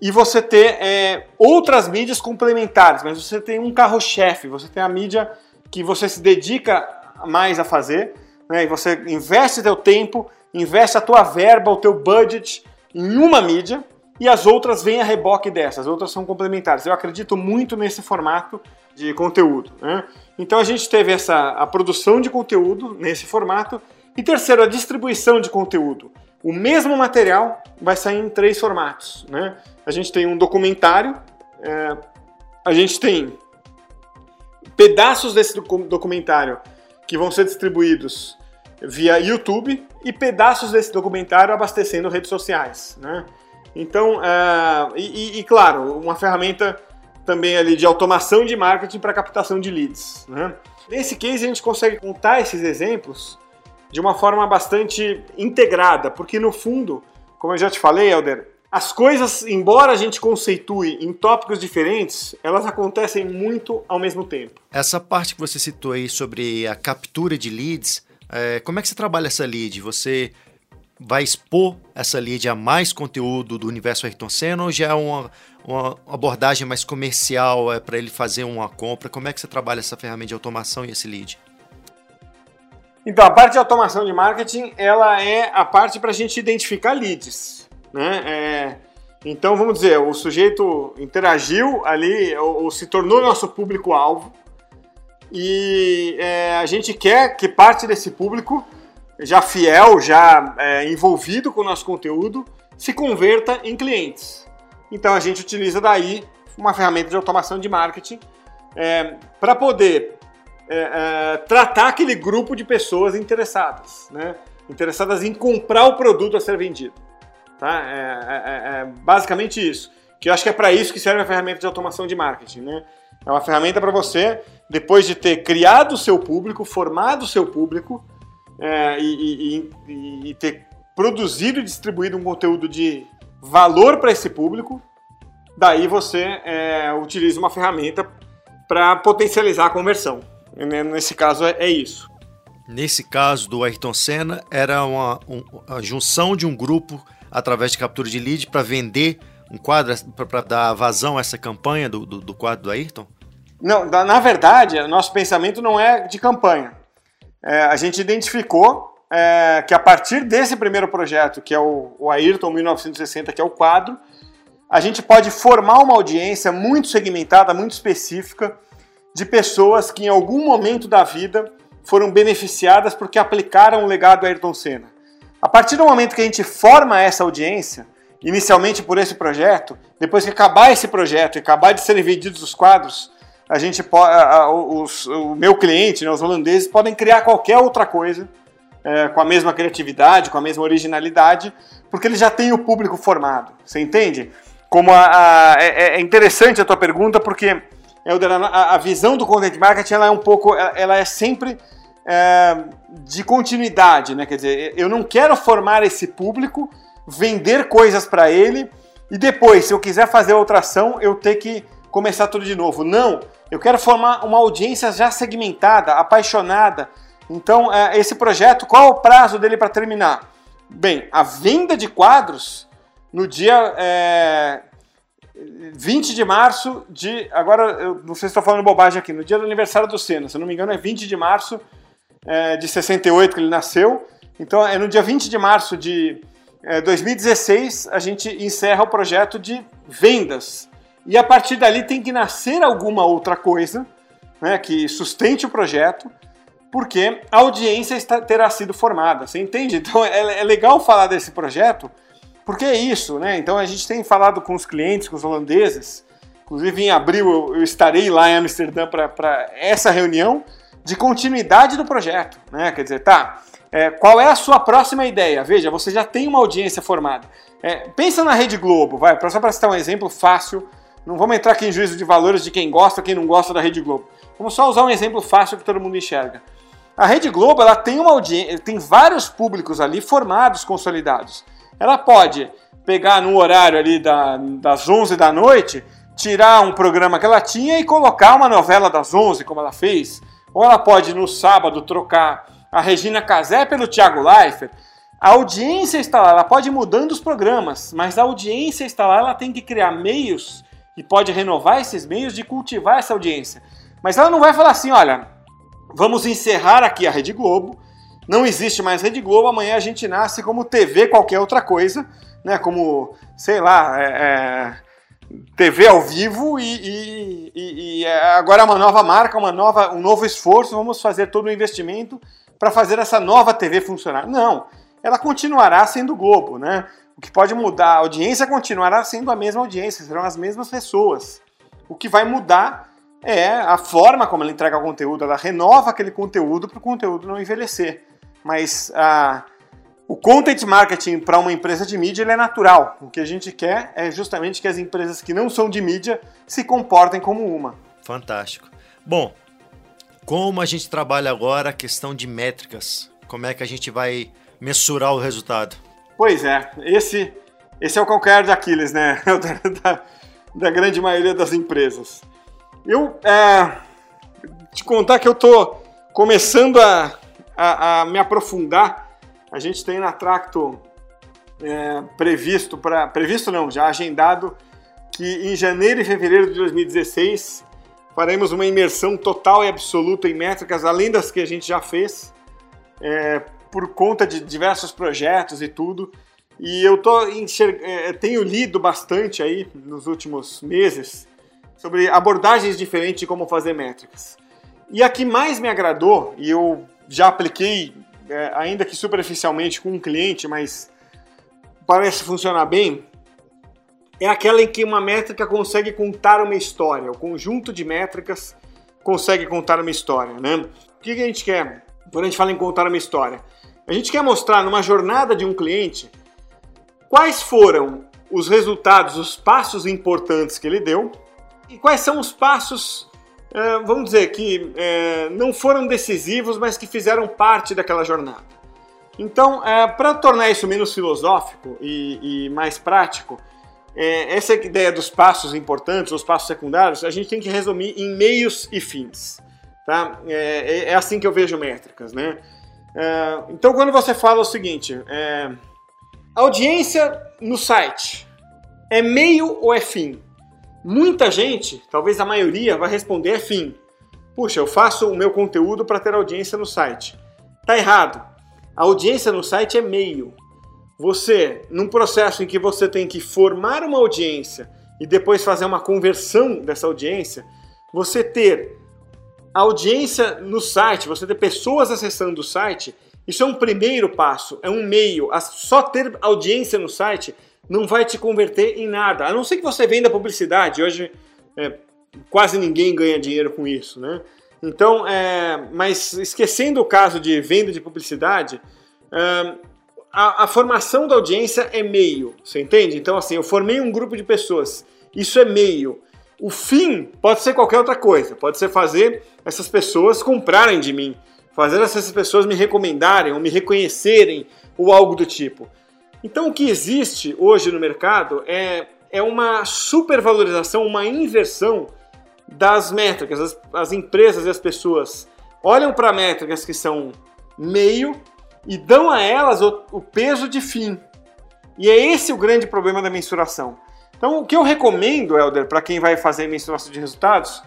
e você ter é, outras mídias complementares, mas você tem um carro-chefe, você tem a mídia que você se dedica mais a fazer, né, e você investe seu tempo, investe a tua verba, o teu budget em uma mídia, e as outras vêm a reboque dessas, as outras são complementares. Eu acredito muito nesse formato de conteúdo. Né? Então a gente teve essa a produção de conteúdo nesse formato e terceiro a distribuição de conteúdo. O mesmo material vai sair em três formatos. Né? A gente tem um documentário, é, a gente tem pedaços desse documentário que vão ser distribuídos via YouTube e pedaços desse documentário abastecendo redes sociais. Né? Então, é, e, e, claro, uma ferramenta também ali de automação de marketing para captação de leads. Né? Nesse case, a gente consegue contar esses exemplos de uma forma bastante integrada, porque no fundo, como eu já te falei, Helder, as coisas, embora a gente conceitue em tópicos diferentes, elas acontecem muito ao mesmo tempo. Essa parte que você citou aí sobre a captura de leads, é, como é que você trabalha essa lead? Você vai expor essa lead a mais conteúdo do universo Ayrton Senna ou já é uma, uma abordagem mais comercial é, para ele fazer uma compra? Como é que você trabalha essa ferramenta de automação e esse lead? Então, a parte de automação de marketing, ela é a parte para a gente identificar leads. Né? É, então, vamos dizer, o sujeito interagiu ali, ou, ou se tornou nosso público-alvo, e é, a gente quer que parte desse público já fiel, já é, envolvido com o nosso conteúdo, se converta em clientes. Então a gente utiliza daí uma ferramenta de automação de marketing é, para poder é, é, tratar aquele grupo de pessoas interessadas, né? interessadas em comprar o produto a ser vendido. Tá? É, é, é basicamente isso. Que eu acho que é para isso que serve a ferramenta de automação de marketing. Né? É uma ferramenta para você, depois de ter criado o seu público, formado o seu público é, e, e, e, ter produzido e distribuído um conteúdo de valor para esse público, daí você é, utiliza uma ferramenta para potencializar a conversão. Nesse caso é, é, isso. Nesse caso do Ayrton Senna, era uma, um, a junção de um grupo através de captura de lead para vender um quadro, para dar vazão a essa campanha do, do, do quadro do Ayrton? Não, na verdade, nosso pensamento não é de campanha. É, a gente identificou é, que a partir desse primeiro projeto, que é o, o Ayrton 1960, que é o quadro, a gente pode formar uma audiência muito segmentada, muito específica, de pessoas que em algum momento da vida foram beneficiadas porque aplicaram o legado Ayrton Senna. A partir do momento que a gente forma essa audiência, inicialmente por esse projeto, depois que acabar esse projeto e acabar de serem vendidos os quadros, a gente pode, os, o meu cliente, né, os holandeses, podem criar qualquer outra coisa é, com a mesma criatividade, com a mesma originalidade, porque eles já têm o público formado. Você entende? Como a, a é, é, interessante a tua pergunta, porque Helder, a, a visão do content marketing ela é um pouco, ela é sempre é, de continuidade, né? Quer dizer, eu não quero formar esse público, vender coisas para ele e depois, se eu quiser fazer outra ação, eu ter que começar tudo de novo. Não, eu quero formar uma audiência já segmentada, apaixonada. Então, é, esse projeto, qual é o prazo dele para terminar? Bem, a venda de quadros no dia é, 20 de março de. Agora, eu não sei se estou falando bobagem aqui, no dia do aniversário do Senna, se eu não me engano, é 20 de março é, de 68 que ele nasceu. Então, é no dia 20 de março de é, 2016 a gente encerra o projeto de vendas e a partir dali tem que nascer alguma outra coisa né, que sustente o projeto, porque a audiência está, terá sido formada. Você entende? Então é, é legal falar desse projeto, porque é isso, né? Então a gente tem falado com os clientes, com os holandeses. Inclusive em abril eu, eu estarei lá em Amsterdã para essa reunião de continuidade do projeto, né? Quer dizer, tá. É, qual é a sua próxima ideia? Veja, você já tem uma audiência formada. É, pensa na Rede Globo, vai, só para citar um exemplo fácil não vamos entrar aqui em juízo de valores de quem gosta, quem não gosta da Rede Globo. Vamos só usar um exemplo fácil que todo mundo enxerga. A Rede Globo ela tem uma audiência, tem vários públicos ali formados, consolidados. Ela pode pegar no horário ali da, das 11 da noite, tirar um programa que ela tinha e colocar uma novela das 11, como ela fez. Ou ela pode no sábado trocar a Regina Casé pelo Thiago Leifert. A audiência está lá, ela pode ir mudando os programas, mas a audiência está lá, ela tem que criar meios e pode renovar esses meios de cultivar essa audiência. Mas ela não vai falar assim, olha, vamos encerrar aqui a Rede Globo, não existe mais Rede Globo, amanhã a gente nasce como TV qualquer outra coisa, né? Como, sei lá, é, é, TV ao vivo e, e, e, e, é, agora é uma nova marca, uma nova, um novo esforço, vamos fazer todo o investimento para fazer essa nova TV funcionar. Não, ela continuará sendo Globo, né? O que pode mudar, a audiência continuará sendo a mesma audiência, serão as mesmas pessoas. O que vai mudar é a forma como ela entrega o conteúdo, ela renova aquele conteúdo para o conteúdo não envelhecer. Mas a, o content marketing para uma empresa de mídia é natural. O que a gente quer é justamente que as empresas que não são de mídia se comportem como uma. Fantástico. Bom, como a gente trabalha agora a questão de métricas, como é que a gente vai mensurar o resultado? Pois é, esse, esse é o calcanhar de Aquiles, né? da, da grande maioria das empresas. Eu é, te contar que eu tô começando a, a, a me aprofundar. A gente tem na Tracto é, previsto para previsto não, já agendado que em janeiro e fevereiro de 2016 faremos uma imersão total e absoluta em métricas, além das que a gente já fez, é, por conta de diversos projetos e tudo. E eu tô enxerg... É, tenho lido bastante aí nos últimos meses sobre abordagens diferentes de como fazer métricas. E a que mais me agradou, e eu já apliquei, é, ainda que superficialmente, com um cliente, mas parece funcionar bem, é aquela em que uma métrica consegue contar uma história. O conjunto de métricas consegue contar uma história, né? O que a gente quer quando a gente fala em contar uma história? A gente quer mostrar numa jornada de um cliente quais foram os resultados, os passos importantes que ele deu e quais são os passos, é, vamos dizer, que é, não foram decisivos, mas que fizeram parte daquela jornada. Então, é, para tornar isso menos filosófico e, mais prático, essa ideia dos passos importantes, os passos secundários, a gente tem que resumir em meios e fins. Tá? É, é, é assim que eu vejo métricas. Né? É, então, quando você fala o seguinte, é, audiência no site é meio ou é fim? Muita gente, talvez a maioria, vai responder é fim. Puxa, eu faço o meu conteúdo para ter audiência no site. Tá errado. A audiência no site é meio você, num processo em que você tem que formar uma audiência e depois fazer uma conversão dessa audiência, você ter audiência no site, você ter pessoas acessando o site, isso é um primeiro passo, é um meio. Só ter audiência no site não vai te converter em nada, a não ser que você venda publicidade. Hoje é, quase ninguém ganha dinheiro com isso, né? Então, é, mas esquecendo o caso de venda de publicidade, é, a, a, formação da audiência é meio, você entende? Então, assim, eu formei um grupo de pessoas, isso é meio. O fim pode ser qualquer outra coisa, pode ser fazer essas pessoas comprarem de mim, fazer essas pessoas me recomendarem ou me reconhecerem ou algo do tipo. Então, o que existe hoje no mercado é, é uma supervalorização, uma inversão das métricas. As, as empresas e as pessoas olham para métricas que são meio e dão a elas o, o peso de fim. E é esse o grande problema da mensuração. Então, o que eu recomendo, Helder, para quem vai fazer mensuração de resultados,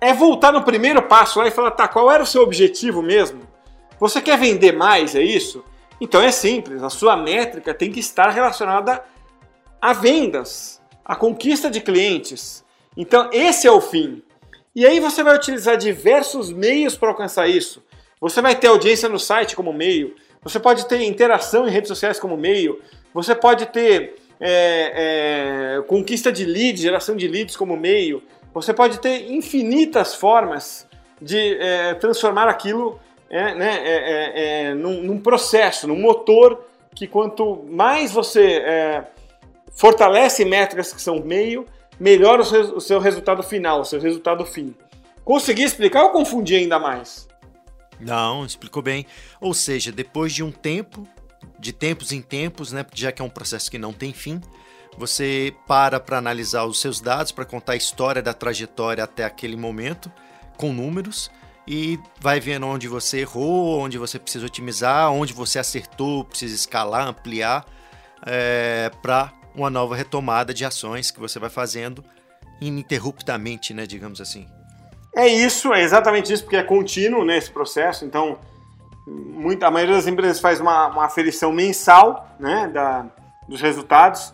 é voltar no primeiro passo lá e falar, tá, qual era o seu objetivo mesmo? Você quer vender mais, é isso? Então é simples, a sua métrica tem que estar relacionada a vendas, a conquista de clientes. Então esse é o fim. E aí você vai utilizar diversos meios para alcançar isso. Você vai ter audiência no site como meio, você pode ter interação em redes sociais como meio, você pode ter é, é, conquista de leads, geração de leads como meio, você pode ter infinitas formas de é, transformar aquilo é, né, é, é, é, num, num, processo, num motor que quanto mais você fortalece métricas que são meio, melhor o seu, o seu resultado final, o seu resultado fim. Consegui explicar ou confundi ainda mais? Não, explicou bem. Ou seja, depois de um tempo, de tempos em tempos, né, já que é um processo que não tem fim, você para para analisar os seus dados, para contar a história da trajetória até aquele momento, com números, e vai vendo onde você errou, onde você precisa otimizar, onde você acertou, precisa escalar, ampliar, é, para uma nova retomada de ações que você vai fazendo ininterruptamente, né, digamos assim. É isso, é exatamente isso, porque é contínuo né, esse processo. Então, muita, a maioria das empresas faz uma, uma aferição mensal né, da, dos resultados.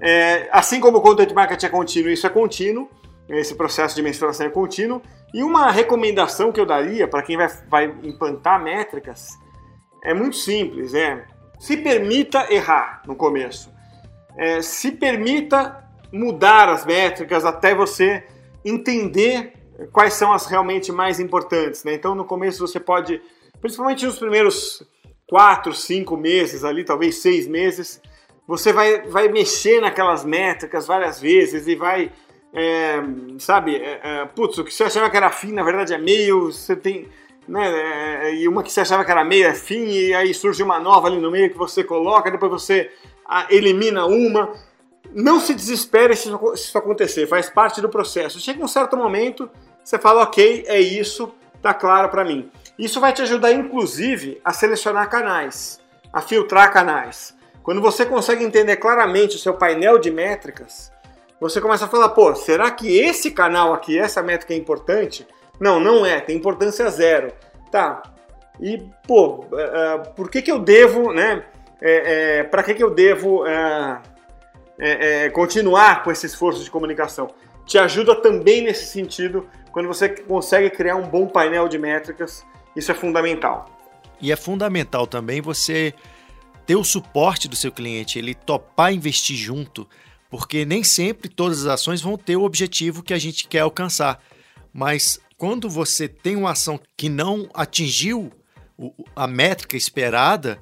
É, assim como o content marketing é contínuo, isso é contínuo, esse processo de mensuração é contínuo. E uma recomendação que eu daria para quem vai, vai implantar métricas é muito simples, é se permita errar no começo. É, se permita mudar as métricas até você entender quais são as realmente mais importantes. Né? Então, no começo você pode, principalmente nos primeiros quatro, cinco meses ali, talvez seis meses, você vai, vai mexer naquelas métricas várias vezes e vai, é, sabe, é, é, putz, o que você achava que era fim, na verdade é meio, você tem, né, é, e uma que você achava que era meio é fim, e aí surge uma nova ali no meio que você coloca, depois você elimina uma. Não se desespere se isso acontecer, faz parte do processo. Chega um certo momento você fala, ok, é isso, tá claro para mim. Isso vai te ajudar, inclusive, a selecionar canais, a filtrar canais. Quando você consegue entender claramente o seu painel de métricas, você começa a falar, pô, será que esse canal aqui, essa métrica é importante? Não, não é, tem importância zero. Tá, e, pô, uh, por que que eu devo, né, é, é, para que que eu devo uh, é, continuar com esse esforço de comunicação? Te ajuda também nesse sentido quando você consegue criar um bom painel de métricas, isso é fundamental. E é fundamental também você ter o suporte do seu cliente, ele topar investir junto porque nem sempre todas as ações vão ter o objetivo que a gente quer alcançar. Mas quando você tem uma ação que não atingiu a métrica esperada,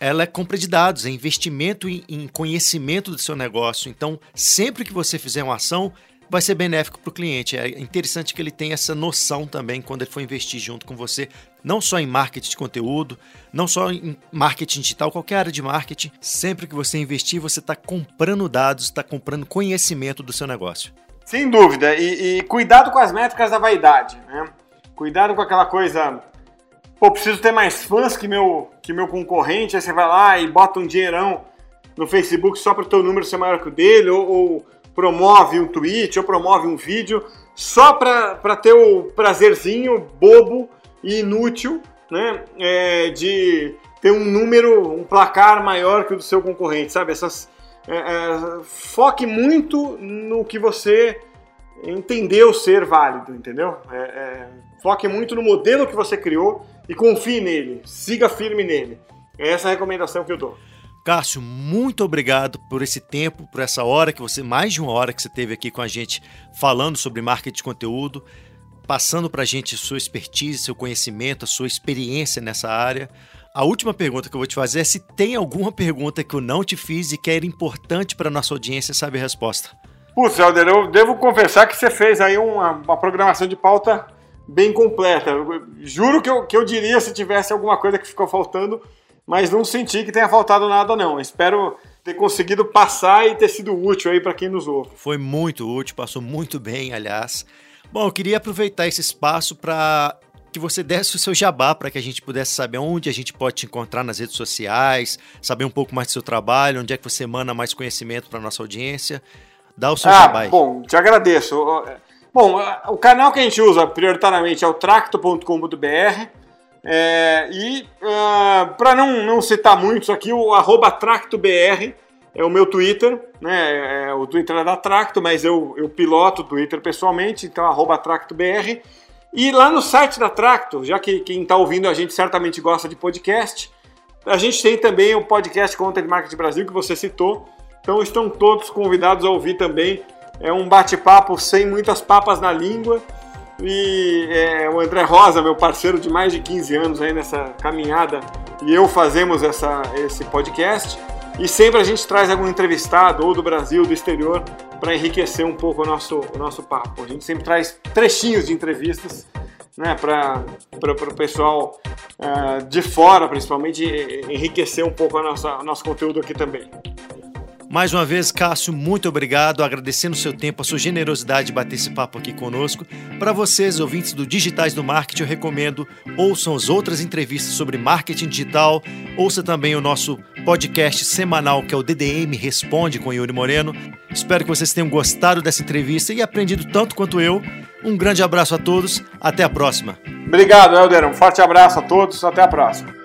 ela é compra de dados, é investimento em conhecimento do seu negócio. Então, sempre que você fizer uma ação, vai ser benéfico para o cliente. É interessante que ele tenha essa noção também quando ele for investir junto com você, não só em marketing de conteúdo, não só em marketing digital, qualquer área de marketing. Sempre que você investir, você está comprando dados, está comprando conhecimento do seu negócio. Sem dúvida. E, e, cuidado com as métricas da vaidade. Né? Cuidado com aquela coisa. Pô, preciso ter mais fãs que meu, que meu concorrente. Aí você vai lá e bota um dinheirão no Facebook só para o teu número ser maior que o dele, ou, ou promove um tweet ou promove um vídeo só para ter o prazerzinho bobo e inútil né, é, de ter um número, um placar maior que o do seu concorrente, sabe? Essas, é, é, foque muito no que você entendeu ser válido, entendeu? É, é, foque muito no modelo que você criou e confie nele, siga firme nele. É essa a recomendação que eu dou. Cássio, muito obrigado por esse tempo, por essa hora que você, mais de uma hora que você teve aqui com a gente falando sobre marketing de conteúdo, passando para a gente sua expertise, seu conhecimento, a sua experiência nessa área. A última pergunta que eu vou te fazer é se tem alguma pergunta que eu não te fiz e que era importante para nossa audiência saber a resposta. Putz, Helder, eu devo confessar que você fez aí uma, uma programação de pauta bem completa. Eu, juro que eu, que eu diria se tivesse alguma coisa que ficou faltando, mas não senti que tenha faltado nada não. Espero ter conseguido passar e ter sido útil aí para quem nos ouve. Foi muito útil, passou muito bem, aliás. Bom, eu queria aproveitar esse espaço para que você desse o seu jabá para que a gente pudesse saber onde a gente pode te encontrar nas redes sociais, saber um pouco mais do seu trabalho, onde é que você emana mais conhecimento para nossa audiência. Dá o seu ah, jabá aí. Bom, te agradeço. Bom, o canal que a gente usa prioritariamente é o tracto.com.br. É, e uh, ah, para não, não citar muitos aqui, o arroba TractoBR é o meu Twitter, né? É, o Twitter é da Tracto, mas eu, eu piloto o Twitter pessoalmente, então arroba TractoBR. E lá no site da Tracto, já que quem está ouvindo a gente certamente gosta de podcast, a gente tem também o podcast Content Marketing Brasil que você citou. Então estão todos convidados a ouvir também. É um bate-papo sem muitas papas na língua e é, o André Rosa, meu parceiro de mais de 15 anos aí nessa caminhada, e eu fazemos essa, esse podcast. E sempre a gente traz algum entrevistado, ou do Brasil, do exterior, para enriquecer um pouco o nosso, o nosso papo. A gente sempre traz trechinhos de entrevistas né, para o pessoal uh, de fora, principalmente, enriquecer um pouco o nosso conteúdo aqui também. Mais uma vez, Cássio, muito obrigado, agradecendo o seu tempo, a sua generosidade de bater esse papo aqui conosco. Para vocês, ouvintes do Digitais do Marketing, eu recomendo ouçam as outras entrevistas sobre marketing digital, ouça também o nosso podcast semanal que é o DDM Responde com Yuri Moreno. Espero que vocês tenham gostado dessa entrevista e aprendido tanto quanto eu. Um grande abraço a todos, até a próxima. Obrigado, Helder. Um forte abraço a todos, até a próxima.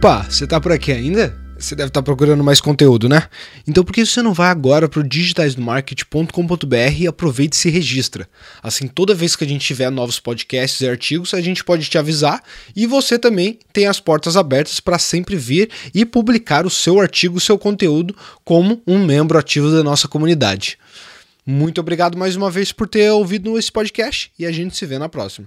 Opa, você tá por aqui ainda? Você deve estar procurando mais conteúdo, né? Então por que você não vai agora para o digitaisdomarket.com.br e aproveita e se registra? Assim, toda vez que a gente tiver novos podcasts e artigos, a gente pode te avisar e você também tem as portas abertas para sempre vir e publicar o seu artigo, o seu conteúdo como um membro ativo da nossa comunidade. Muito obrigado mais uma vez por ter ouvido esse podcast e a gente se vê na próxima.